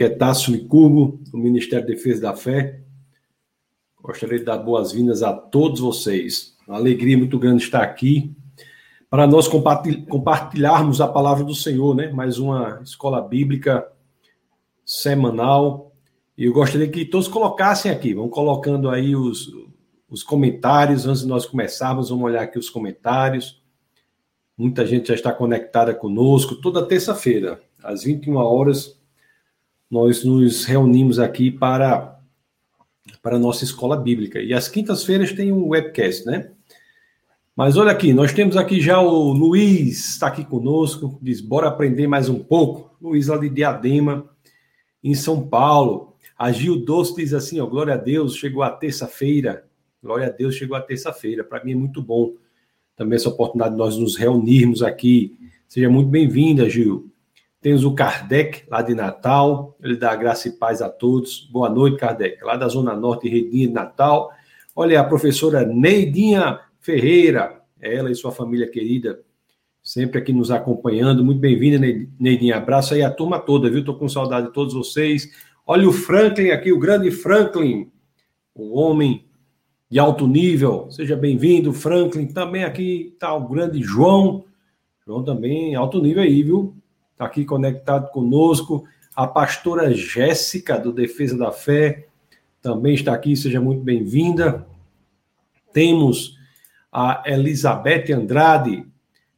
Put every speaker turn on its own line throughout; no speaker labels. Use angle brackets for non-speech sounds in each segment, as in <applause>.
que é Tássio Licurgo, do Ministério da Defesa da Fé. Gostaria de dar boas-vindas a todos vocês. Uma alegria muito grande estar aqui para nós compartilharmos a palavra do Senhor, né? Mais uma escola bíblica semanal. E eu gostaria que todos colocassem aqui, vão colocando aí os, os comentários antes de nós começarmos. Vamos olhar aqui os comentários. Muita gente já está conectada conosco. Toda terça-feira, às 21 horas, nós nos reunimos aqui para para a nossa escola bíblica. E às quintas-feiras tem um webcast, né? Mas olha aqui, nós temos aqui já o Luiz, está aqui conosco, diz, bora aprender mais um pouco. Luiz lá de Diadema, em São Paulo. A Gil Doce diz assim, ó, glória a Deus, chegou a terça-feira. Glória a Deus, chegou a terça-feira. Para mim é muito bom também essa oportunidade de nós nos reunirmos aqui. Seja muito bem-vinda, Gil. Temos o Kardec, lá de Natal. Ele dá graça e paz a todos. Boa noite, Kardec. Lá da Zona Norte, Redinha de Natal. Olha, a professora Neidinha Ferreira, ela e sua família querida, sempre aqui nos acompanhando. Muito bem-vinda, Neidinha. Abraço aí a turma toda, viu? Estou com saudade de todos vocês. Olha o Franklin aqui, o grande Franklin, um homem de alto nível. Seja bem-vindo, Franklin. Também aqui está o grande João. João também, alto nível aí, viu? Está aqui conectado conosco. A pastora Jéssica, do Defesa da Fé, também está aqui, seja muito bem-vinda. Temos a Elizabeth Andrade,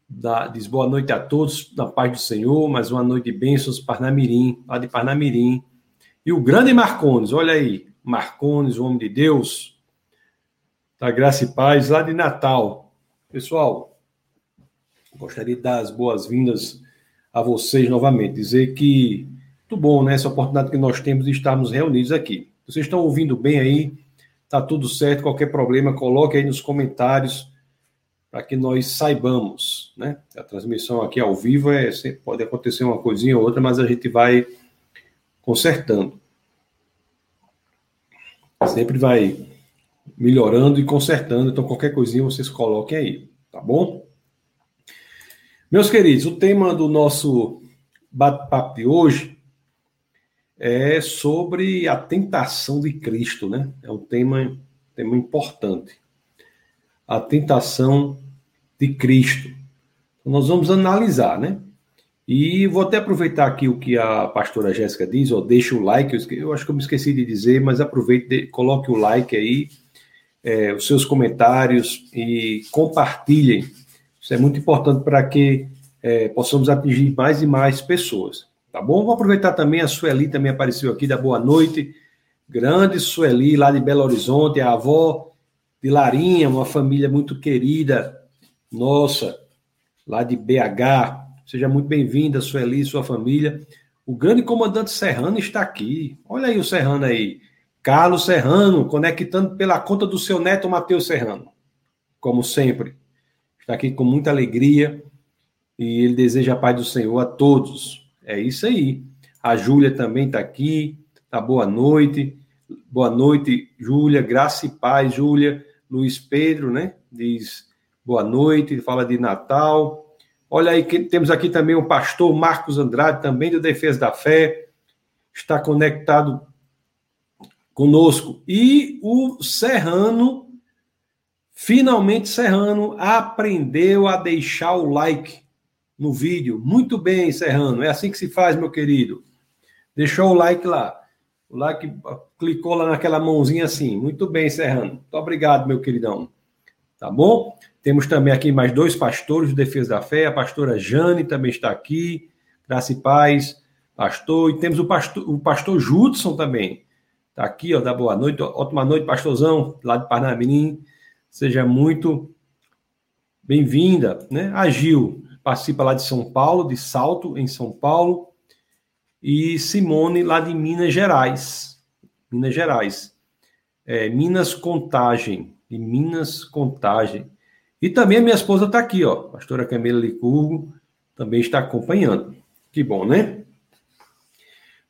da, diz boa noite a todos, na paz do Senhor, mais uma noite de bênçãos, Parnamirim, lá de Parnamirim. E o grande Marcones, olha aí, Marcones, o homem de Deus, da graça e paz, lá de Natal. Pessoal, gostaria de dar as boas-vindas a vocês novamente, dizer que muito bom, né? Essa oportunidade que nós temos de estarmos reunidos aqui. Vocês estão ouvindo bem aí? Tá tudo certo? Qualquer problema, coloque aí nos comentários para que nós saibamos, né? A transmissão aqui ao vivo é pode acontecer uma coisinha ou outra, mas a gente vai consertando. Sempre vai melhorando e consertando, então qualquer coisinha vocês coloquem aí, tá bom? Meus queridos, o tema do nosso bate-papo de hoje é sobre a tentação de Cristo, né? É um tema, tema importante. A tentação de Cristo. Nós vamos analisar, né? E vou até aproveitar aqui o que a pastora Jéssica diz, ó, deixa o like, eu acho que eu me esqueci de dizer, mas aproveite, coloque o like aí, é, os seus comentários e compartilhem isso é muito importante para que é, possamos atingir mais e mais pessoas. Tá bom? Vou aproveitar também, a Sueli também apareceu aqui, da boa noite. Grande Sueli, lá de Belo Horizonte, a avó de Larinha, uma família muito querida, nossa, lá de BH. Seja muito bem-vinda, Sueli e sua família. O grande comandante Serrano está aqui. Olha aí o Serrano aí. Carlos Serrano, conectando pela conta do seu neto Matheus Serrano. Como sempre está aqui com muita alegria e ele deseja a paz do Senhor a todos. É isso aí. A Júlia também está aqui. Tá boa noite. Boa noite, Júlia. Graça e paz, Júlia. Luiz Pedro, né? Diz boa noite, fala de Natal. Olha aí, que temos aqui também o pastor Marcos Andrade, também do Defesa da Fé, está conectado conosco. E o Serrano Finalmente, Serrano aprendeu a deixar o like no vídeo. Muito bem, Serrano. É assim que se faz, meu querido. Deixou o like lá. O like clicou lá naquela mãozinha assim. Muito bem, Serrano. Muito obrigado, meu queridão. Tá bom? Temos também aqui mais dois pastores de Defesa da Fé. A pastora Jane também está aqui. Graça e paz, pastor. E temos o pastor, o pastor Judson também. Está aqui, ó. Dá boa noite. Ótima noite, pastorzão, lá de Parnamirim. Seja muito bem-vinda, né? A Gil participa lá de São Paulo, de Salto, em São Paulo, e Simone lá de Minas Gerais. Minas Gerais. É, Minas Contagem, de Minas Contagem. E também a minha esposa está aqui, ó, pastora Camila Licurgo, também está acompanhando. Que bom, né?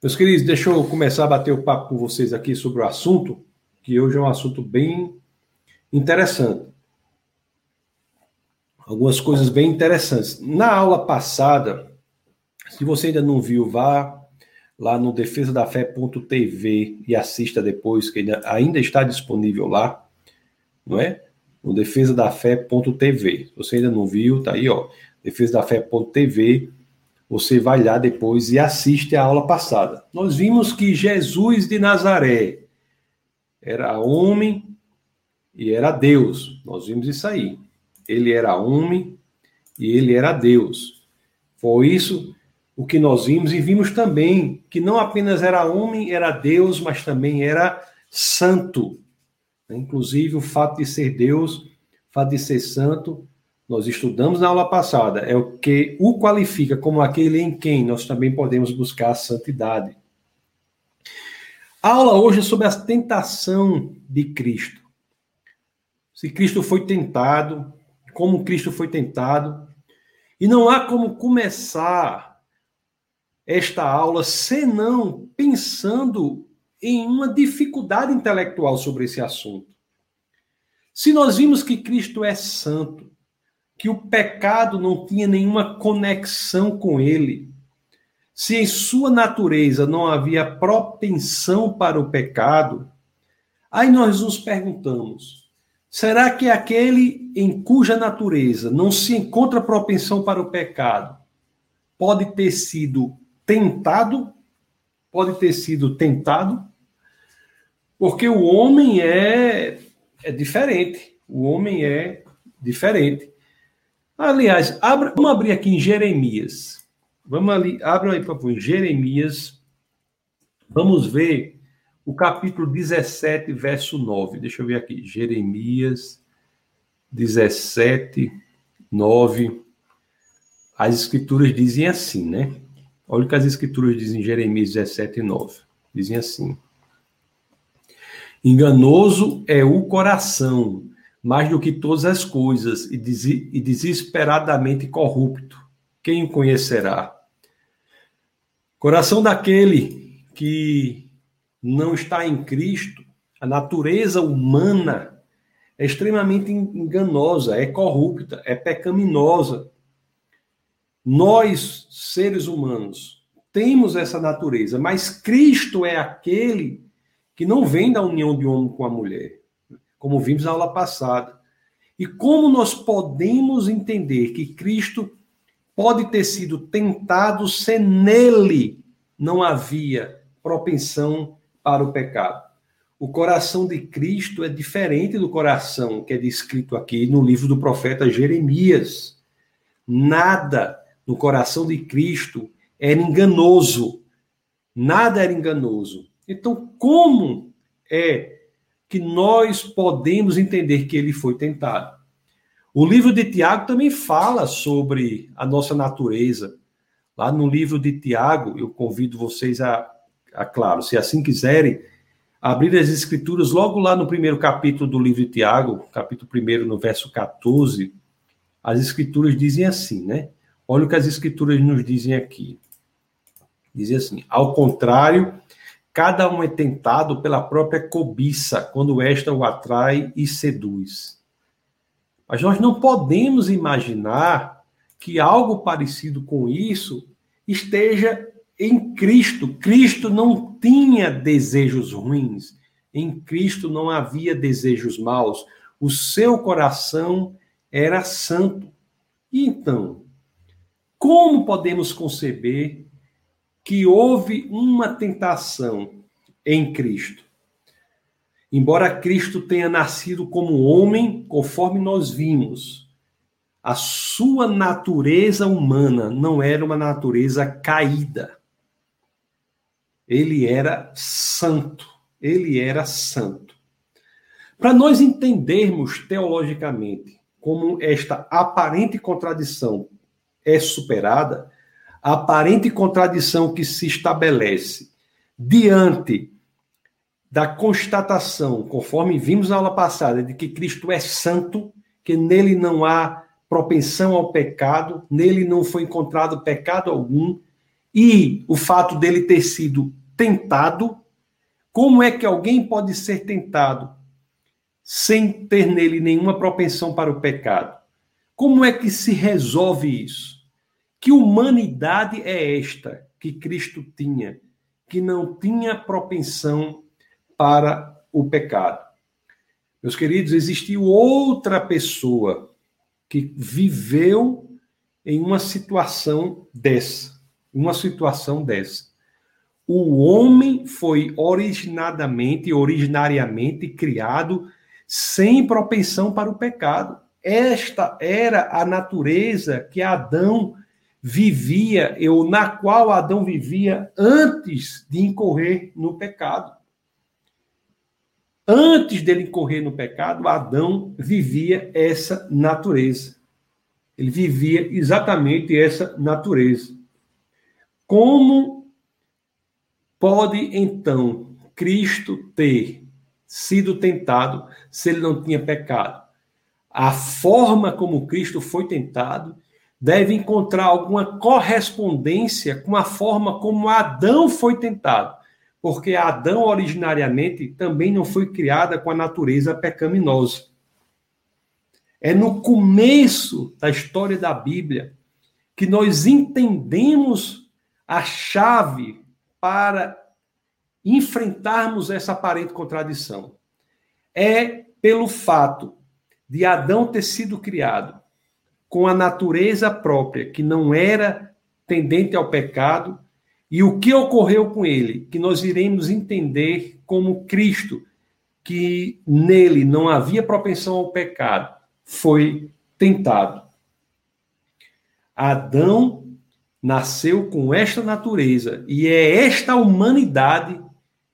Meus queridos, deixa eu começar a bater o papo com vocês aqui sobre o assunto, que hoje é um assunto bem interessante. Algumas coisas bem interessantes. Na aula passada, se você ainda não viu, vá lá no defesadafé.tv e assista depois, que ainda está disponível lá, não é? No defesadafé.tv. Se você ainda não viu, tá aí, ó, defesadafé.tv. Você vai lá depois e assiste a aula passada. Nós vimos que Jesus de Nazaré era homem e era Deus. Nós vimos isso aí. Ele era homem e ele era Deus. Foi isso o que nós vimos e vimos também que não apenas era homem, era Deus, mas também era santo. Inclusive, o fato de ser Deus, o fato de ser santo, nós estudamos na aula passada, é o que o qualifica como aquele em quem nós também podemos buscar a santidade. A aula hoje é sobre a tentação de Cristo. Se Cristo foi tentado, como Cristo foi tentado, e não há como começar esta aula senão pensando em uma dificuldade intelectual sobre esse assunto. Se nós vimos que Cristo é santo, que o pecado não tinha nenhuma conexão com ele, se em sua natureza não havia propensão para o pecado, aí nós nos perguntamos: será que aquele em cuja natureza não se encontra propensão para o pecado pode ter sido tentado, pode ter sido tentado, porque o homem é, é diferente. O homem é diferente. Aliás, abra, vamos abrir aqui em Jeremias. Vamos ali, abra aí, por favor, em Jeremias. Vamos ver o capítulo 17, verso 9. Deixa eu ver aqui. Jeremias 17, 9. As escrituras dizem assim, né? Olha o que as escrituras dizem em Jeremias 17, 9. Dizem assim: Enganoso é o coração, mais do que todas as coisas, e desesperadamente corrupto. Quem o conhecerá? Coração daquele que não está em Cristo, a natureza humana é extremamente enganosa, é corrupta, é pecaminosa. Nós, seres humanos, temos essa natureza, mas Cristo é aquele que não vem da união de homem com a mulher, como vimos na aula passada. E como nós podemos entender que Cristo pode ter sido tentado se nele não havia propensão para o pecado? O coração de Cristo é diferente do coração que é descrito aqui no livro do profeta Jeremias. Nada no coração de Cristo era enganoso. Nada era enganoso. Então, como é que nós podemos entender que ele foi tentado? O livro de Tiago também fala sobre a nossa natureza. Lá no livro de Tiago, eu convido vocês a, claro, se assim quiserem, abrir as escrituras logo lá no primeiro capítulo do livro de Tiago, capítulo 1, no verso 14, as escrituras dizem assim, né? Olha o que as escrituras nos dizem aqui. Dizem assim: ao contrário, cada um é tentado pela própria cobiça, quando esta o atrai e seduz. Mas nós não podemos imaginar que algo parecido com isso esteja em Cristo. Cristo não tinha desejos ruins. Em Cristo não havia desejos maus. O seu coração era santo. Então, como podemos conceber que houve uma tentação em Cristo? Embora Cristo tenha nascido como homem, conforme nós vimos, a sua natureza humana não era uma natureza caída. Ele era santo. Ele era santo. Para nós entendermos teologicamente como esta aparente contradição é superada, a aparente contradição que se estabelece diante da constatação, conforme vimos na aula passada, de que Cristo é santo, que nele não há propensão ao pecado, nele não foi encontrado pecado algum, e o fato dele ter sido tentado, como é que alguém pode ser tentado sem ter nele nenhuma propensão para o pecado? Como é que se resolve isso? Que humanidade é esta que Cristo tinha, que não tinha propensão para o pecado. Meus queridos, existiu outra pessoa que viveu em uma situação dessa, uma situação dessa. O homem foi originadamente, originariamente criado sem propensão para o pecado. Esta era a natureza que Adão vivia, ou na qual Adão vivia antes de incorrer no pecado. Antes dele incorrer no pecado, Adão vivia essa natureza. Ele vivia exatamente essa natureza. Como pode então Cristo ter sido tentado se ele não tinha pecado? A forma como Cristo foi tentado deve encontrar alguma correspondência com a forma como Adão foi tentado, porque Adão originariamente também não foi criada com a natureza pecaminosa. É no começo da história da Bíblia que nós entendemos a chave para enfrentarmos essa aparente contradição. É pelo fato de Adão ter sido criado com a natureza própria, que não era tendente ao pecado, e o que ocorreu com ele, que nós iremos entender como Cristo, que nele não havia propensão ao pecado, foi tentado. Adão nasceu com esta natureza e é esta humanidade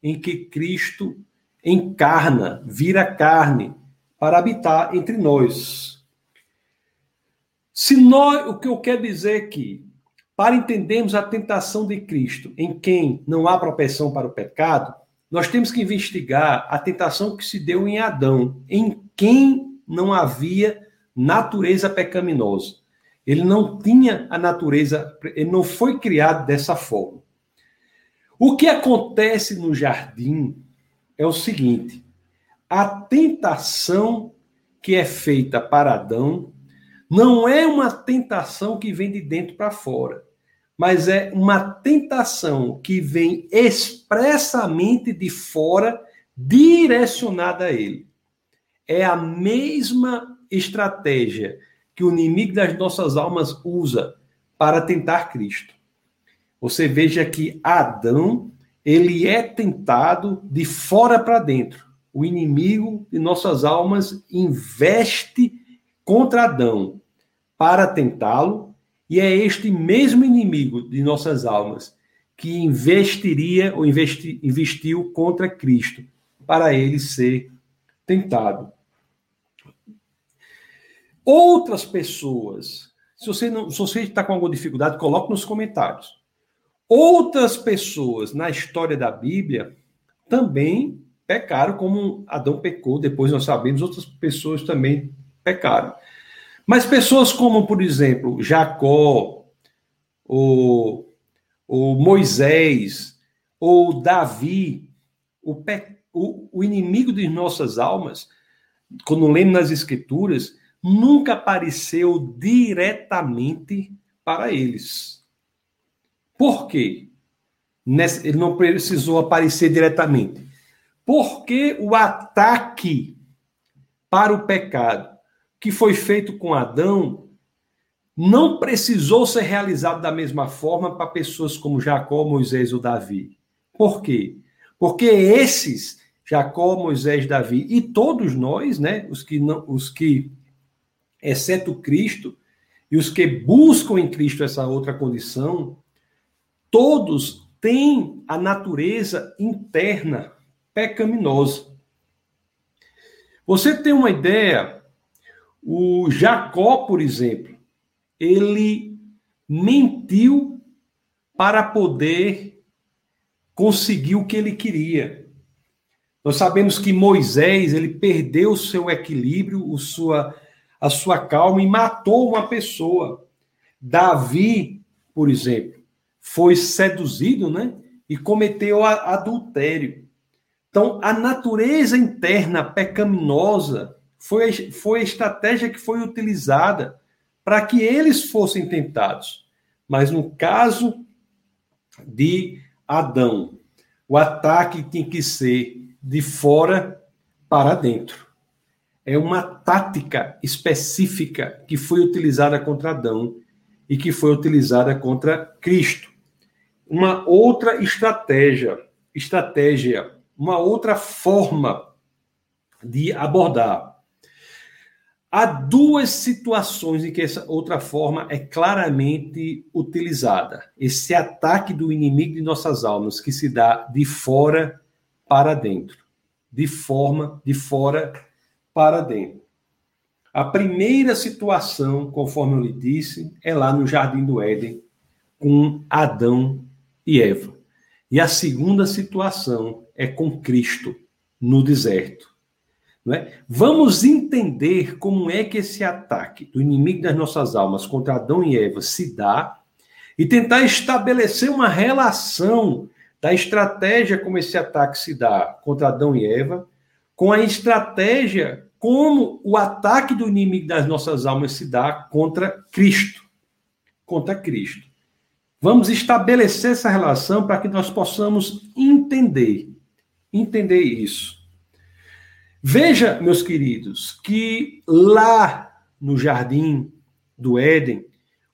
em que Cristo encarna, vira carne para habitar entre nós. Se nós, o que eu quero dizer aqui, para entendermos a tentação de Cristo em quem não há propensão para o pecado, nós temos que investigar a tentação que se deu em Adão, em quem não havia natureza pecaminosa. Ele não tinha a natureza, ele não foi criado dessa forma. O que acontece no jardim é o seguinte: a tentação que é feita para Adão não é uma tentação que vem de dentro para fora, mas é uma tentação que vem expressamente de fora, direcionada a ele é a mesma estratégia que o inimigo das nossas almas usa para tentar Cristo. Você veja que Adão, ele é tentado de fora para dentro. O inimigo de nossas almas investe contra Adão para tentá-lo, e é este mesmo inimigo de nossas almas que investiria ou investi, investiu contra Cristo para ele ser tentado. Outras pessoas, se você não, se você está com alguma dificuldade, coloque nos comentários. Outras pessoas na história da Bíblia também pecaram como Adão pecou, depois nós sabemos outras pessoas também pecaram. Mas pessoas como, por exemplo, Jacó, ou, ou Moisés, ou Davi, o, o, o inimigo de nossas almas, quando lemos nas Escrituras, nunca apareceu diretamente para eles. Por quê? Ele não precisou aparecer diretamente. Porque o ataque para o pecado que foi feito com Adão não precisou ser realizado da mesma forma para pessoas como Jacó, Moisés ou Davi. Por quê? Porque esses, Jacó, Moisés, Davi e todos nós, né, os que não, os que exceto Cristo, e os que buscam em Cristo essa outra condição, todos têm a natureza interna pecaminosa. Você tem uma ideia? O Jacó, por exemplo, ele mentiu para poder conseguir o que ele queria. Nós sabemos que Moisés, ele perdeu o seu equilíbrio, o sua a sua calma e matou uma pessoa. Davi, por exemplo, foi seduzido, né? E cometeu adultério. Então, a natureza interna pecaminosa foi, foi a estratégia que foi utilizada para que eles fossem tentados. Mas no caso de Adão, o ataque tem que ser de fora para dentro. É uma tática específica que foi utilizada contra Adão e que foi utilizada contra Cristo. Uma outra estratégia, estratégia, uma outra forma de abordar. Há duas situações em que essa outra forma é claramente utilizada. Esse ataque do inimigo de nossas almas, que se dá de fora para dentro. De forma, de fora para dentro. A primeira situação, conforme eu lhe disse, é lá no Jardim do Éden, com Adão e Eva. E a segunda situação é com Cristo, no deserto. É? Vamos entender como é que esse ataque do inimigo das nossas almas contra Adão e Eva se dá e tentar estabelecer uma relação da estratégia como esse ataque se dá contra Adão e Eva com a estratégia como o ataque do inimigo das nossas almas se dá contra Cristo. Contra Cristo. Vamos estabelecer essa relação para que nós possamos entender, entender isso. Veja, meus queridos, que lá no jardim do Éden,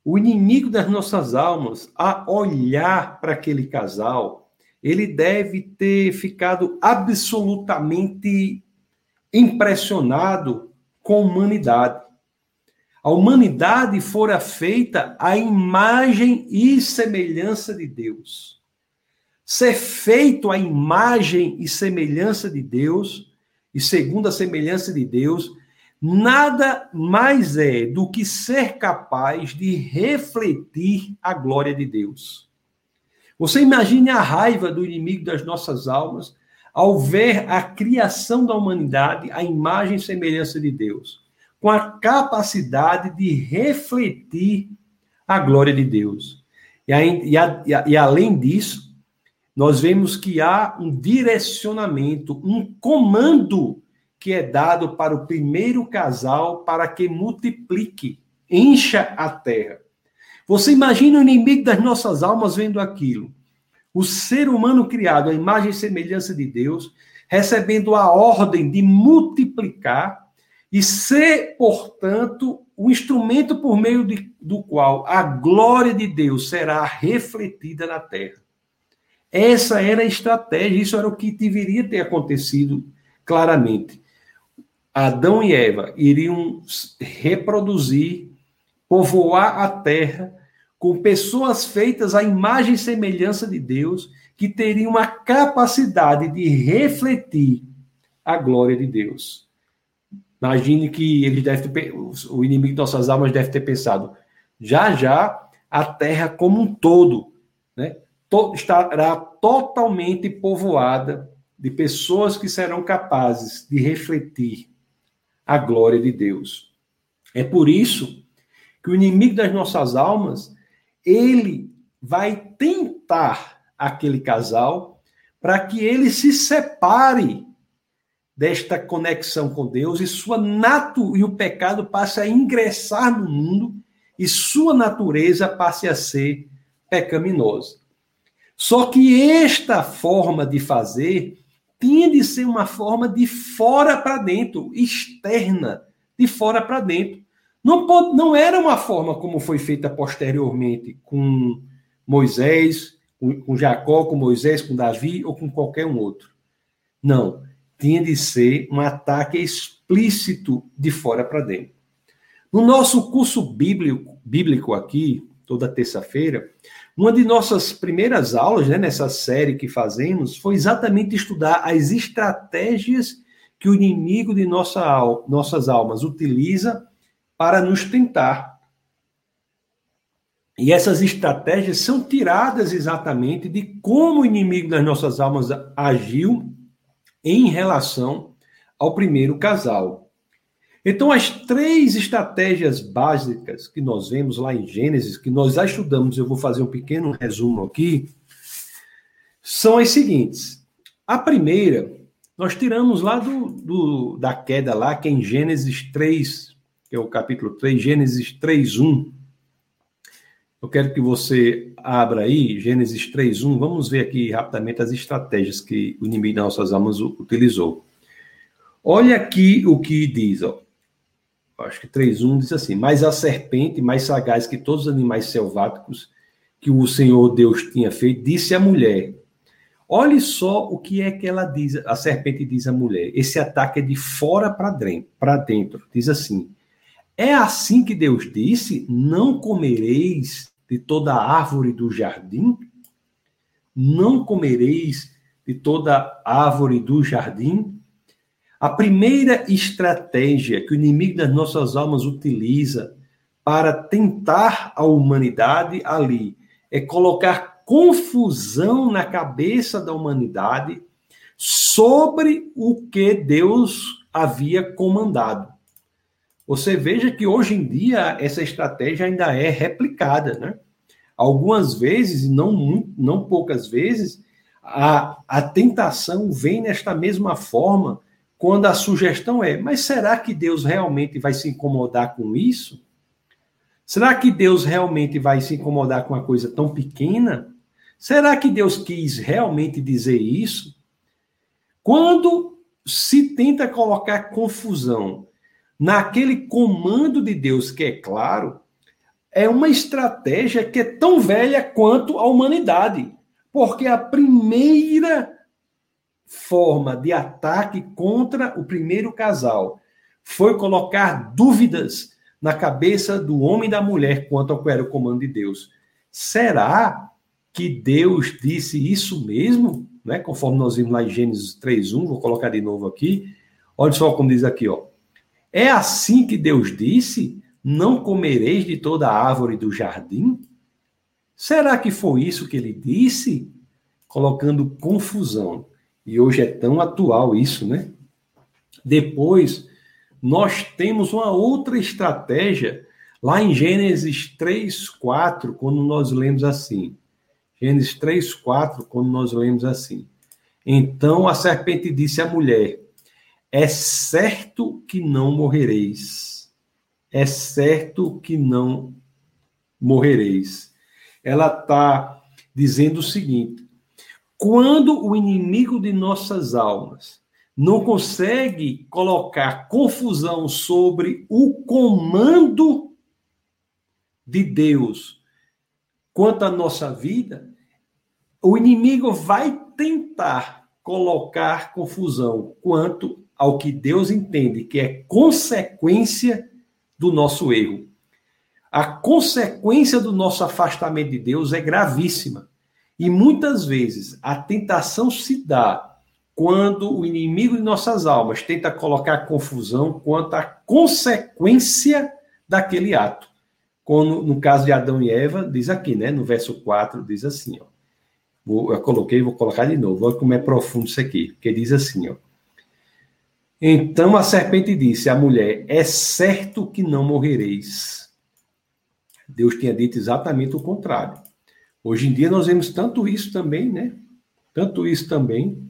o inimigo das nossas almas, a olhar para aquele casal, ele deve ter ficado absolutamente impressionado com a humanidade. A humanidade fora feita à imagem e semelhança de Deus. Ser feito à imagem e semelhança de Deus, e segundo a semelhança de Deus, nada mais é do que ser capaz de refletir a glória de Deus. Você imagine a raiva do inimigo das nossas almas ao ver a criação da humanidade à imagem e semelhança de Deus, com a capacidade de refletir a glória de Deus. E, e, e, e além disso, nós vemos que há um direcionamento, um comando que é dado para o primeiro casal para que multiplique, encha a terra. Você imagina o inimigo das nossas almas vendo aquilo o ser humano criado à imagem e semelhança de Deus, recebendo a ordem de multiplicar e ser, portanto, o instrumento por meio de, do qual a glória de Deus será refletida na terra. Essa era a estratégia, isso era o que deveria ter acontecido claramente. Adão e Eva iriam reproduzir, povoar a terra com pessoas feitas à imagem e semelhança de Deus, que teriam a capacidade de refletir a glória de Deus. Imagine que ele deve ter, o inimigo de nossas almas deve ter pensado, já já a terra como um todo, né, estará totalmente povoada de pessoas que serão capazes de refletir a glória de Deus. É por isso que o inimigo das nossas almas ele vai tentar aquele casal para que ele se separe desta conexão com Deus e sua natu e o pecado passe a ingressar no mundo e sua natureza passe a ser pecaminosa. Só que esta forma de fazer tinha de ser uma forma de fora para dentro, externa, de fora para dentro. Não, não era uma forma como foi feita posteriormente com Moisés, com, com Jacó, com Moisés, com Davi ou com qualquer um outro. Não. Tinha de ser um ataque explícito de fora para dentro. No nosso curso bíblico, bíblico aqui, toda terça-feira, uma de nossas primeiras aulas, né, nessa série que fazemos, foi exatamente estudar as estratégias que o inimigo de nossa, nossas almas utiliza para nos tentar. E essas estratégias são tiradas exatamente de como o inimigo das nossas almas agiu em relação ao primeiro casal. Então, as três estratégias básicas que nós vemos lá em Gênesis, que nós já estudamos, eu vou fazer um pequeno resumo aqui, são as seguintes. A primeira, nós tiramos lá do, do da queda lá, que é em Gênesis 3, que é o capítulo 3, Gênesis 3, 1. Eu quero que você abra aí Gênesis 3:1. Vamos ver aqui rapidamente as estratégias que o inimigo das nossas almas utilizou. Olha aqui o que diz, ó. Acho que 3:1 diz assim: "Mas a serpente, mais sagaz que todos os animais selváticos que o Senhor Deus tinha feito, disse à mulher: Olhe só o que é que ela diz, a serpente diz à mulher. Esse ataque é de fora para dentro, dentro. Diz assim: É assim que Deus disse: Não comereis de toda árvore do jardim? Não comereis de toda árvore do jardim? A primeira estratégia que o inimigo das nossas almas utiliza para tentar a humanidade ali é colocar confusão na cabeça da humanidade sobre o que Deus havia comandado. Você veja que hoje em dia essa estratégia ainda é replicada, né? Algumas vezes, e não, não poucas vezes, a, a tentação vem nesta mesma forma, quando a sugestão é: mas será que Deus realmente vai se incomodar com isso? Será que Deus realmente vai se incomodar com uma coisa tão pequena? Será que Deus quis realmente dizer isso? Quando se tenta colocar confusão naquele comando de Deus que é claro, é uma estratégia que é tão velha quanto a humanidade. Porque a primeira forma de ataque contra o primeiro casal foi colocar dúvidas na cabeça do homem e da mulher quanto ao que era o comando de Deus. Será que Deus disse isso mesmo? Né? Conforme nós vimos lá em Gênesis 3:1, vou colocar de novo aqui. Olha só como diz aqui, ó. É assim que Deus disse: Não comereis de toda árvore do jardim? Será que foi isso que ele disse? Colocando confusão. E hoje é tão atual isso, né? Depois, nós temos uma outra estratégia lá em Gênesis 3, 4, quando nós lemos assim. Gênesis 3, 4, quando nós lemos assim. Então a serpente disse à mulher: é certo que não morrereis. É certo que não morrereis. Ela está dizendo o seguinte: quando o inimigo de nossas almas não consegue colocar confusão sobre o comando de Deus quanto à nossa vida, o inimigo vai tentar colocar confusão quanto ao que Deus entende que é consequência do nosso erro. A consequência do nosso afastamento de Deus é gravíssima. E muitas vezes a tentação se dá quando o inimigo de nossas almas tenta colocar confusão quanto à consequência daquele ato. Como no caso de Adão e Eva, diz aqui, né? No verso 4, diz assim, ó. eu coloquei, vou colocar de novo. Olha como é profundo isso aqui. Porque diz assim, ó. Então a serpente disse à mulher: É certo que não morrereis. Deus tinha dito exatamente o contrário. Hoje em dia nós vemos tanto isso também, né? Tanto isso também.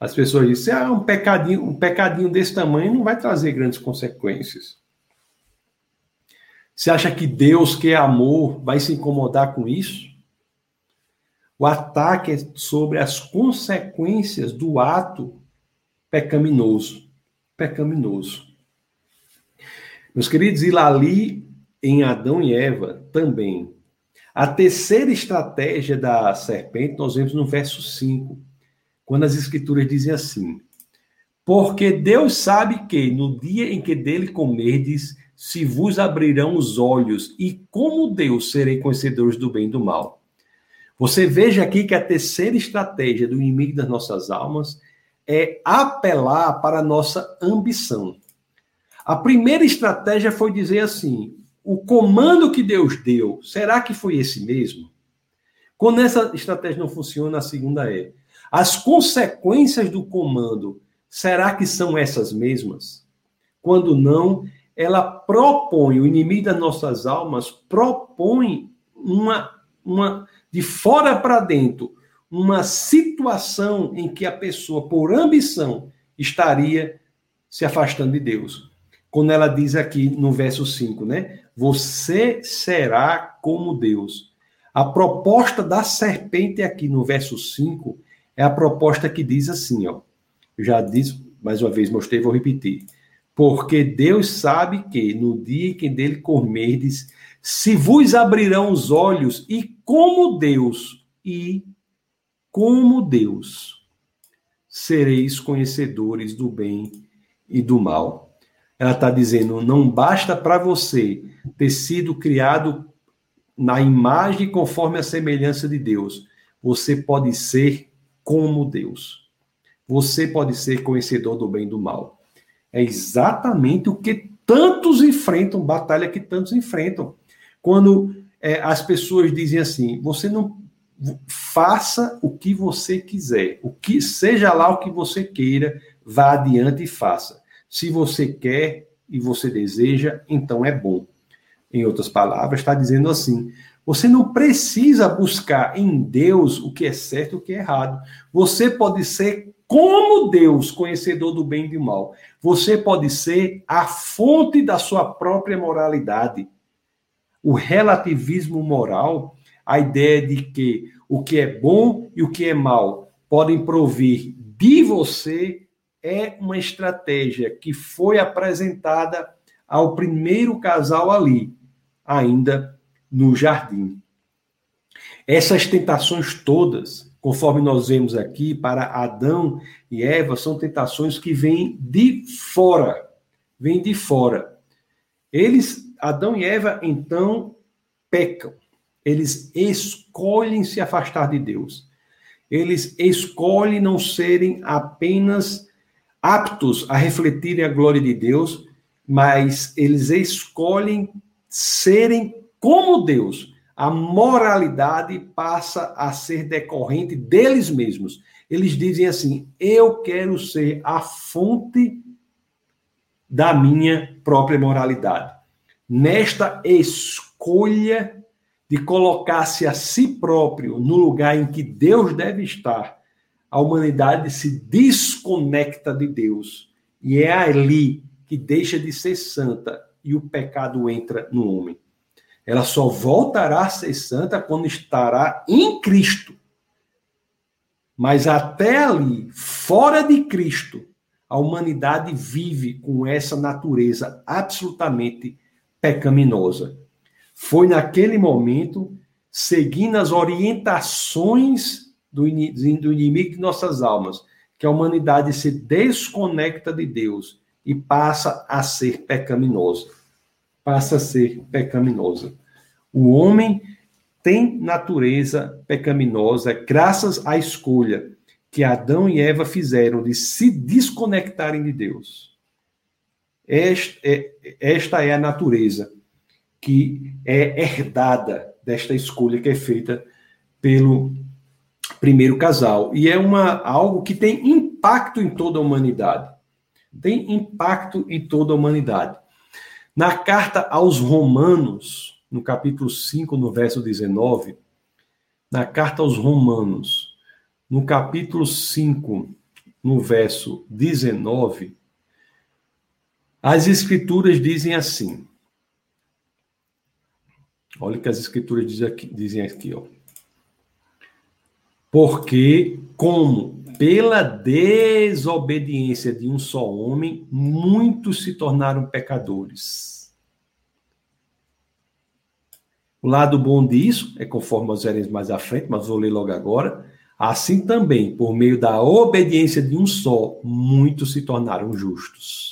As pessoas dizem: ah, um pecadinho, um pecadinho desse tamanho não vai trazer grandes consequências. Você acha que Deus, que é amor, vai se incomodar com isso? O ataque é sobre as consequências do ato pecaminoso pecaminoso. Meus queridos, e ali em Adão e Eva também. A terceira estratégia da serpente nós vemos no verso 5, quando as escrituras dizem assim: Porque Deus sabe que no dia em que dele comerdes, se vos abrirão os olhos, e como Deus serei conhecedores do bem e do mal. Você veja aqui que a terceira estratégia do inimigo das nossas almas é apelar para a nossa ambição. A primeira estratégia foi dizer assim: o comando que Deus deu, será que foi esse mesmo? Quando essa estratégia não funciona, a segunda é: as consequências do comando, será que são essas mesmas? Quando não, ela propõe, o inimigo das nossas almas propõe uma, uma de fora para dentro, uma situação em que a pessoa, por ambição, estaria se afastando de Deus. Quando ela diz aqui no verso 5, né? você será como Deus. A proposta da serpente aqui no verso 5 é a proposta que diz assim, ó. Já disse, mais uma vez mostrei, vou repetir. Porque Deus sabe que no dia em que dele comerdes, se vos abrirão os olhos e como Deus, e como Deus, sereis conhecedores do bem e do mal. Ela está dizendo: não basta para você ter sido criado na imagem conforme a semelhança de Deus, você pode ser como Deus. Você pode ser conhecedor do bem e do mal. É exatamente o que tantos enfrentam, batalha que tantos enfrentam. Quando é, as pessoas dizem assim: você não faça o que você quiser, o que seja lá o que você queira, vá adiante e faça. Se você quer e você deseja, então é bom. Em outras palavras, está dizendo assim: você não precisa buscar em Deus o que é certo e o que é errado. Você pode ser como Deus, conhecedor do bem e do mal. Você pode ser a fonte da sua própria moralidade. O relativismo moral, a ideia de que o que é bom e o que é mal podem provir de você, é uma estratégia que foi apresentada ao primeiro casal ali, ainda no jardim. Essas tentações todas, conforme nós vemos aqui, para Adão e Eva, são tentações que vêm de fora. Vêm de fora. Eles, Adão e Eva, então, pecam. Eles escolhem se afastar de Deus. Eles escolhem não serem apenas aptos a refletirem a glória de Deus, mas eles escolhem serem como Deus, a moralidade passa a ser decorrente deles mesmos. Eles dizem assim: eu quero ser a fonte da minha própria moralidade. Nesta escolha de colocar-se a si próprio no lugar em que Deus deve estar, a humanidade se desconecta de Deus. E é ali que deixa de ser santa e o pecado entra no homem. Ela só voltará a ser santa quando estará em Cristo. Mas até ali, fora de Cristo, a humanidade vive com essa natureza absolutamente pecaminosa. Foi naquele momento, seguindo as orientações do, do inimigo de nossas almas, que a humanidade se desconecta de Deus e passa a ser pecaminosa passa a ser pecaminosa. O homem tem natureza pecaminosa graças à escolha que Adão e Eva fizeram de se desconectarem de Deus. Esta é, esta é a natureza que é herdada desta escolha que é feita pelo primeiro casal. E é uma, algo que tem impacto em toda a humanidade. Tem impacto em toda a humanidade. Na carta aos Romanos, no capítulo 5, no verso 19, na carta aos Romanos, no capítulo 5, no verso 19, as escrituras dizem assim. Olha o que as escrituras dizem aqui, dizem aqui ó. Porque, como pela desobediência de um só homem, muitos se tornaram pecadores. O lado bom disso é conforme nós veremos mais à frente, mas vou ler logo agora. Assim também, por meio da obediência de um só, muitos se tornaram justos.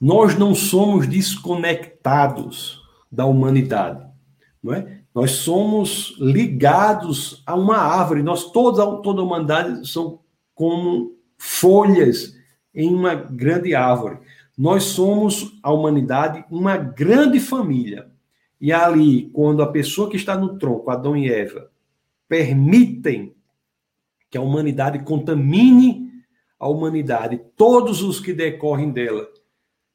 Nós não somos desconectados da humanidade, não é? Nós somos ligados a uma árvore, nós todos, toda a humanidade são como folhas em uma grande árvore. Nós somos a humanidade uma grande família. E ali, quando a pessoa que está no tronco, Adão e Eva, permitem que a humanidade contamine a humanidade, todos os que decorrem dela,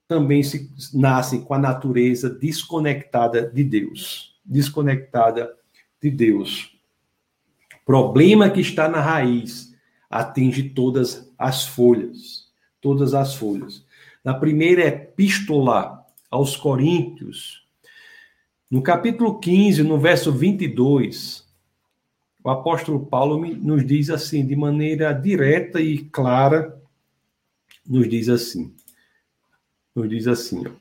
também se nascem com a natureza desconectada de Deus, desconectada de Deus. Problema que está na raiz atinge todas as folhas, todas as folhas. Na primeira epístola aos Coríntios, no capítulo 15, no verso 22, o apóstolo Paulo nos diz assim, de maneira direta e clara, nos diz assim. Nos diz assim, ó.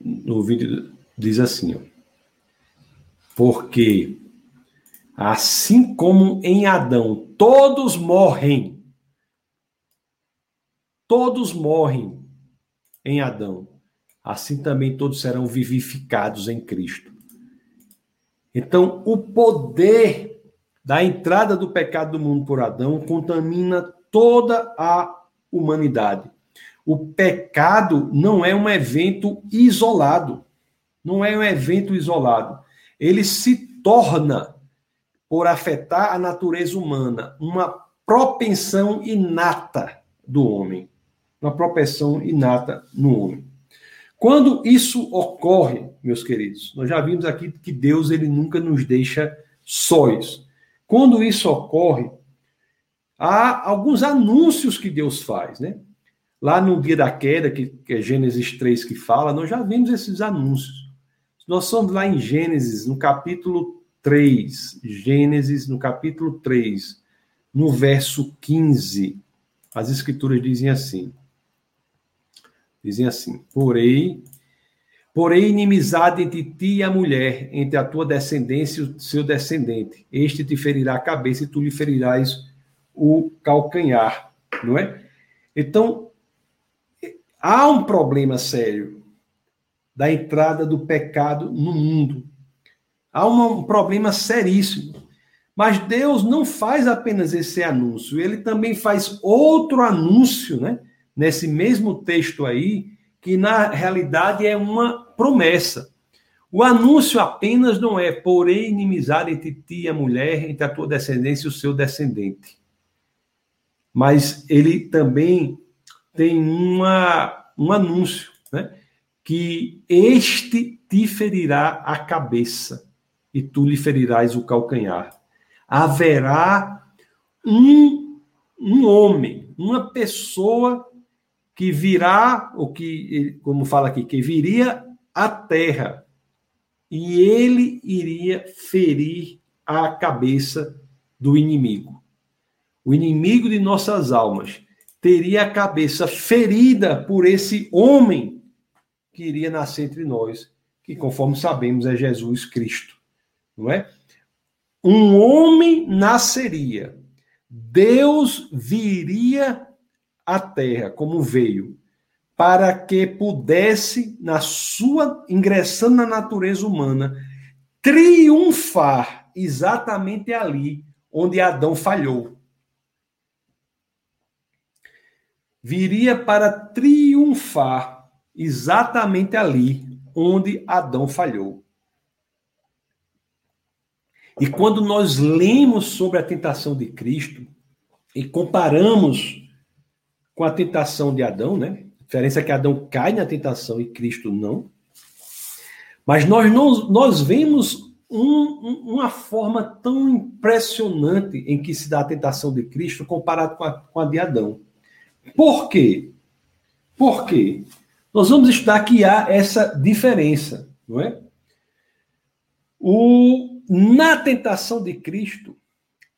No vídeo diz assim, ó. Porque assim como em Adão todos morrem, todos morrem em Adão, assim também todos serão vivificados em Cristo. Então, o poder da entrada do pecado do mundo por Adão contamina toda a humanidade. O pecado não é um evento isolado. Não é um evento isolado. Ele se torna, por afetar a natureza humana, uma propensão inata do homem. Uma propensão inata no homem. Quando isso ocorre, meus queridos, nós já vimos aqui que Deus ele nunca nos deixa sóis. Quando isso ocorre, há alguns anúncios que Deus faz, né? Lá no dia da queda, que, que é Gênesis 3 que fala, nós já vimos esses anúncios. Nós somos lá em Gênesis, no capítulo 3, Gênesis, no capítulo 3, no verso 15, as escrituras dizem assim: Dizem assim: Porém, porém inimizade entre ti e a mulher, entre a tua descendência e o seu descendente. Este te ferirá a cabeça e tu lhe ferirás o calcanhar, não é? Então, há um problema sério da entrada do pecado no mundo. Há um problema seríssimo. Mas Deus não faz apenas esse anúncio, ele também faz outro anúncio, né? nesse mesmo texto aí, que na realidade é uma promessa. O anúncio apenas não é, porém, inimizade entre ti e a mulher, entre a tua descendência e o seu descendente. Mas ele também tem uma, um anúncio, né? que este te ferirá a cabeça e tu lhe ferirás o calcanhar. Haverá um, um homem, uma pessoa que virá, o que, como fala aqui, que viria à terra e ele iria ferir a cabeça do inimigo. O inimigo de nossas almas teria a cabeça ferida por esse homem que iria nascer entre nós, que conforme sabemos é Jesus Cristo, não é? Um homem nasceria, Deus viria a terra como veio, para que pudesse, na sua ingressando na natureza humana, triunfar exatamente ali onde Adão falhou. Viria para triunfar exatamente ali onde Adão falhou. E quando nós lemos sobre a tentação de Cristo e comparamos com a tentação de Adão, né? A diferença é que Adão cai na tentação e Cristo não. Mas nós, não, nós vemos um, uma forma tão impressionante em que se dá a tentação de Cristo comparado com a, com a de Adão. Por quê? Por quê? Nós vamos estudar que há essa diferença, não é? O, na tentação de Cristo,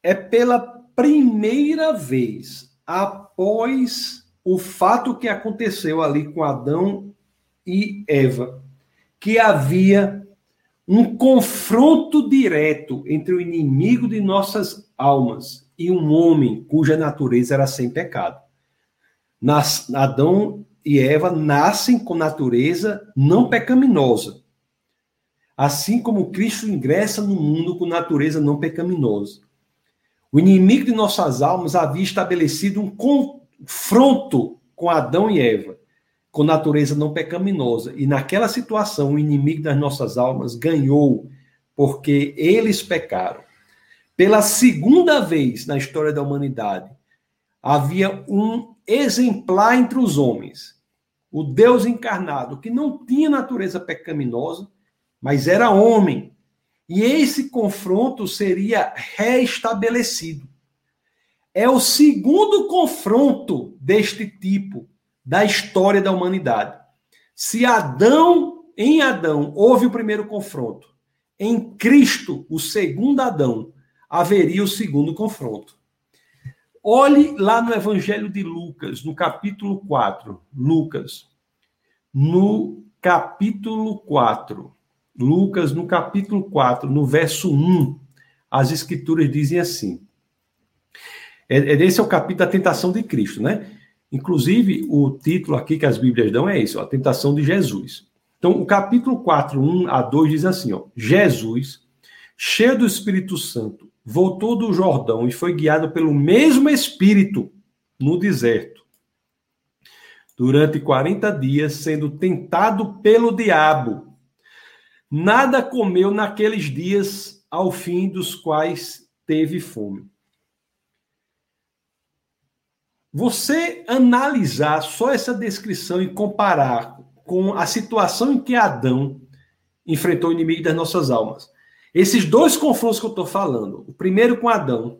é pela primeira vez após o fato que aconteceu ali com Adão e Eva, que havia um confronto direto entre o inimigo de nossas almas e um homem cuja natureza era sem pecado. Nas, Adão e Eva nascem com natureza não pecaminosa. Assim como Cristo ingressa no mundo com natureza não pecaminosa. O inimigo de nossas almas havia estabelecido um confronto com Adão e Eva, com natureza não pecaminosa. E naquela situação, o inimigo das nossas almas ganhou, porque eles pecaram. Pela segunda vez na história da humanidade, havia um exemplar entre os homens, o Deus encarnado, que não tinha natureza pecaminosa, mas era homem, e esse confronto seria restabelecido. é o segundo confronto deste tipo da história da humanidade. Se Adão, em Adão, houve o primeiro confronto, em Cristo, o segundo Adão, haveria o segundo confronto. Olhe lá no Evangelho de Lucas, no capítulo 4. Lucas, no capítulo 4. Lucas, no capítulo 4, no verso 1, as Escrituras dizem assim. É, é, esse é o capítulo da tentação de Cristo, né? Inclusive, o título aqui que as Bíblias dão é isso, a tentação de Jesus. Então, o capítulo 4, 1 a 2 diz assim, ó, Jesus, cheio do Espírito Santo, voltou do Jordão e foi guiado pelo mesmo Espírito no deserto. Durante 40 dias, sendo tentado pelo diabo. Nada comeu naqueles dias, ao fim dos quais teve fome. Você analisar só essa descrição e comparar com a situação em que Adão enfrentou o inimigo das nossas almas. Esses dois confrontos que eu estou falando, o primeiro com Adão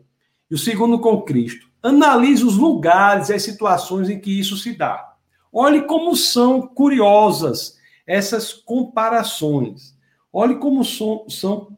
e o segundo com Cristo, analise os lugares e as situações em que isso se dá. Olhe como são curiosas essas comparações. Olhe como são, são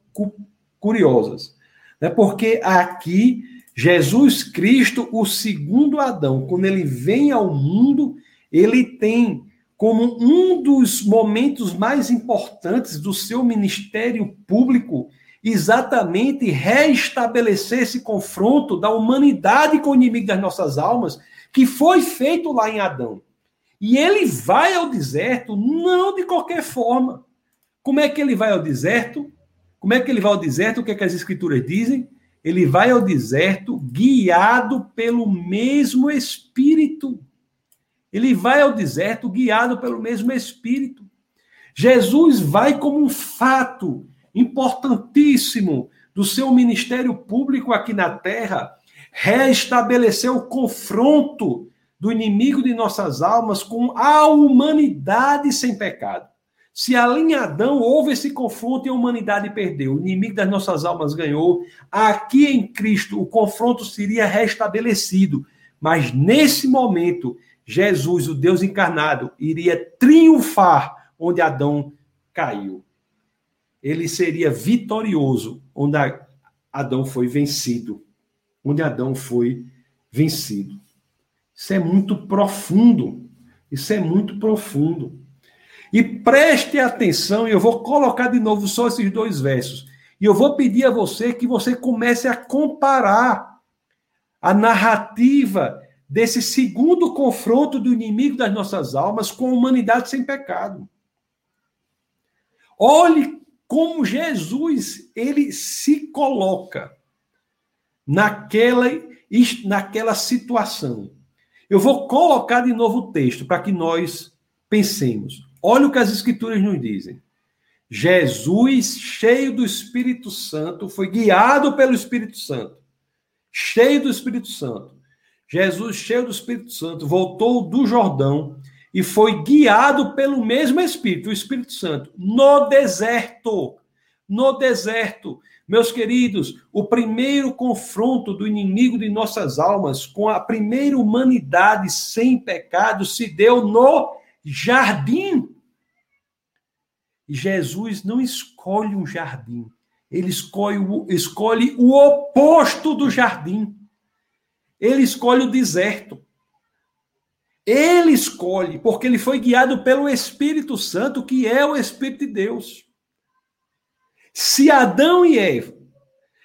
curiosas. Né? Porque aqui Jesus Cristo, o segundo Adão, quando ele vem ao mundo, ele tem como um dos momentos mais importantes do seu ministério público exatamente reestabelecer esse confronto da humanidade com o inimigo das nossas almas, que foi feito lá em Adão. E ele vai ao deserto não de qualquer forma. Como é que ele vai ao deserto? Como é que ele vai ao deserto? O que, é que as escrituras dizem? ele vai ao deserto guiado pelo mesmo Espírito. Ele vai ao deserto guiado pelo mesmo Espírito. Jesus vai como um fato importantíssimo do seu ministério público aqui na terra, restabelecer o confronto do inimigo de nossas almas com a humanidade sem pecado. Se ali em Adão houve esse confronto e a humanidade perdeu, o inimigo das nossas almas ganhou, aqui em Cristo o confronto seria restabelecido. Mas nesse momento, Jesus, o Deus encarnado, iria triunfar onde Adão caiu. Ele seria vitorioso onde Adão foi vencido. Onde Adão foi vencido. Isso é muito profundo. Isso é muito profundo. E preste atenção, eu vou colocar de novo só esses dois versos. E eu vou pedir a você que você comece a comparar a narrativa desse segundo confronto do inimigo das nossas almas com a humanidade sem pecado. Olhe como Jesus ele se coloca naquela naquela situação. Eu vou colocar de novo o texto para que nós pensemos. Olha o que as escrituras nos dizem. Jesus, cheio do Espírito Santo, foi guiado pelo Espírito Santo. Cheio do Espírito Santo. Jesus, cheio do Espírito Santo, voltou do Jordão e foi guiado pelo mesmo Espírito, o Espírito Santo, no deserto. No deserto. Meus queridos, o primeiro confronto do inimigo de nossas almas com a primeira humanidade sem pecado se deu no jardim. Jesus não escolhe um jardim, ele escolhe escolhe o oposto do jardim. Ele escolhe o deserto. Ele escolhe, porque ele foi guiado pelo Espírito Santo, que é o Espírito de Deus. Se Adão e Eva,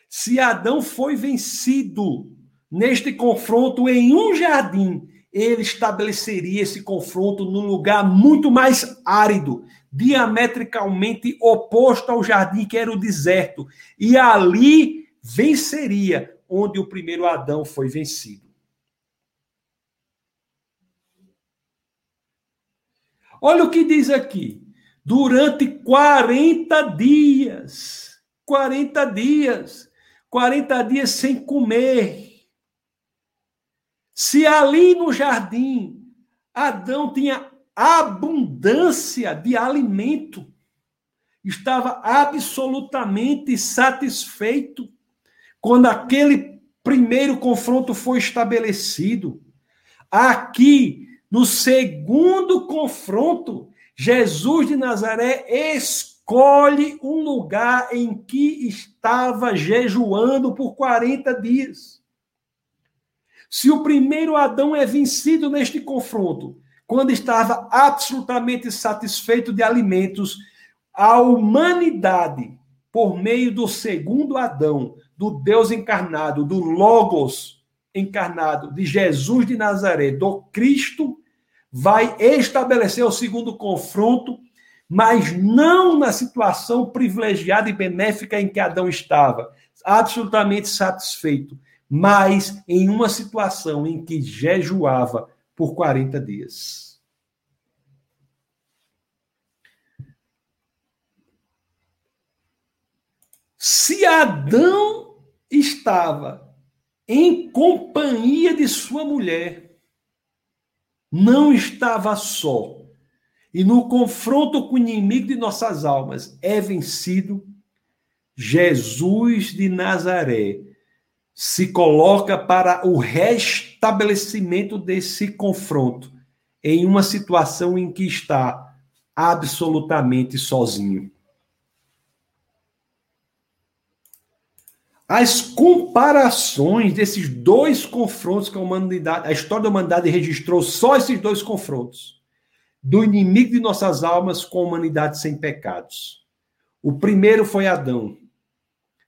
se Adão foi vencido neste confronto em um jardim, ele estabeleceria esse confronto num lugar muito mais árido, diametricalmente oposto ao jardim que era o deserto, e ali venceria onde o primeiro Adão foi vencido. Olha o que diz aqui. Durante 40 dias, 40 dias, 40 dias sem comer. Se ali no jardim Adão tinha abundância de alimento, estava absolutamente satisfeito quando aquele primeiro confronto foi estabelecido. Aqui, no segundo confronto, Jesus de Nazaré escolhe um lugar em que estava jejuando por 40 dias. Se o primeiro Adão é vencido neste confronto, quando estava absolutamente satisfeito de alimentos, a humanidade, por meio do segundo Adão, do Deus encarnado, do Logos encarnado, de Jesus de Nazaré, do Cristo, vai estabelecer o segundo confronto, mas não na situação privilegiada e benéfica em que Adão estava, absolutamente satisfeito, mas em uma situação em que jejuava por 40 dias. Se Adão estava em companhia de sua mulher, não estava só, e no confronto com o inimigo de nossas almas é vencido, Jesus de Nazaré se coloca para o restabelecimento desse confronto em uma situação em que está absolutamente sozinho. As comparações desses dois confrontos que a humanidade, a história da humanidade registrou só esses dois confrontos do inimigo de nossas almas com a humanidade sem pecados. O primeiro foi Adão,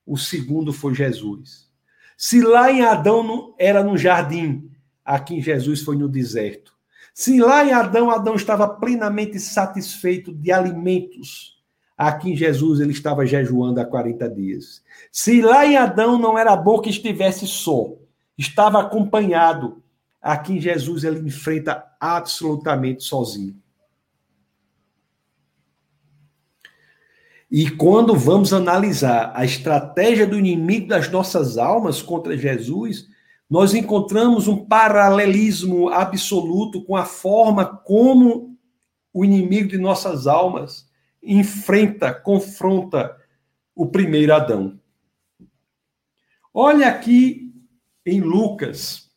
o segundo foi Jesus. Se lá em Adão era no jardim, aqui em Jesus foi no deserto. Se lá em Adão, Adão estava plenamente satisfeito de alimentos, aqui em Jesus ele estava jejuando há 40 dias. Se lá em Adão não era bom que estivesse só, estava acompanhado, aqui em Jesus ele enfrenta absolutamente sozinho. E quando vamos analisar a estratégia do inimigo das nossas almas contra Jesus, nós encontramos um paralelismo absoluto com a forma como o inimigo de nossas almas enfrenta, confronta o primeiro Adão. Olha aqui em Lucas.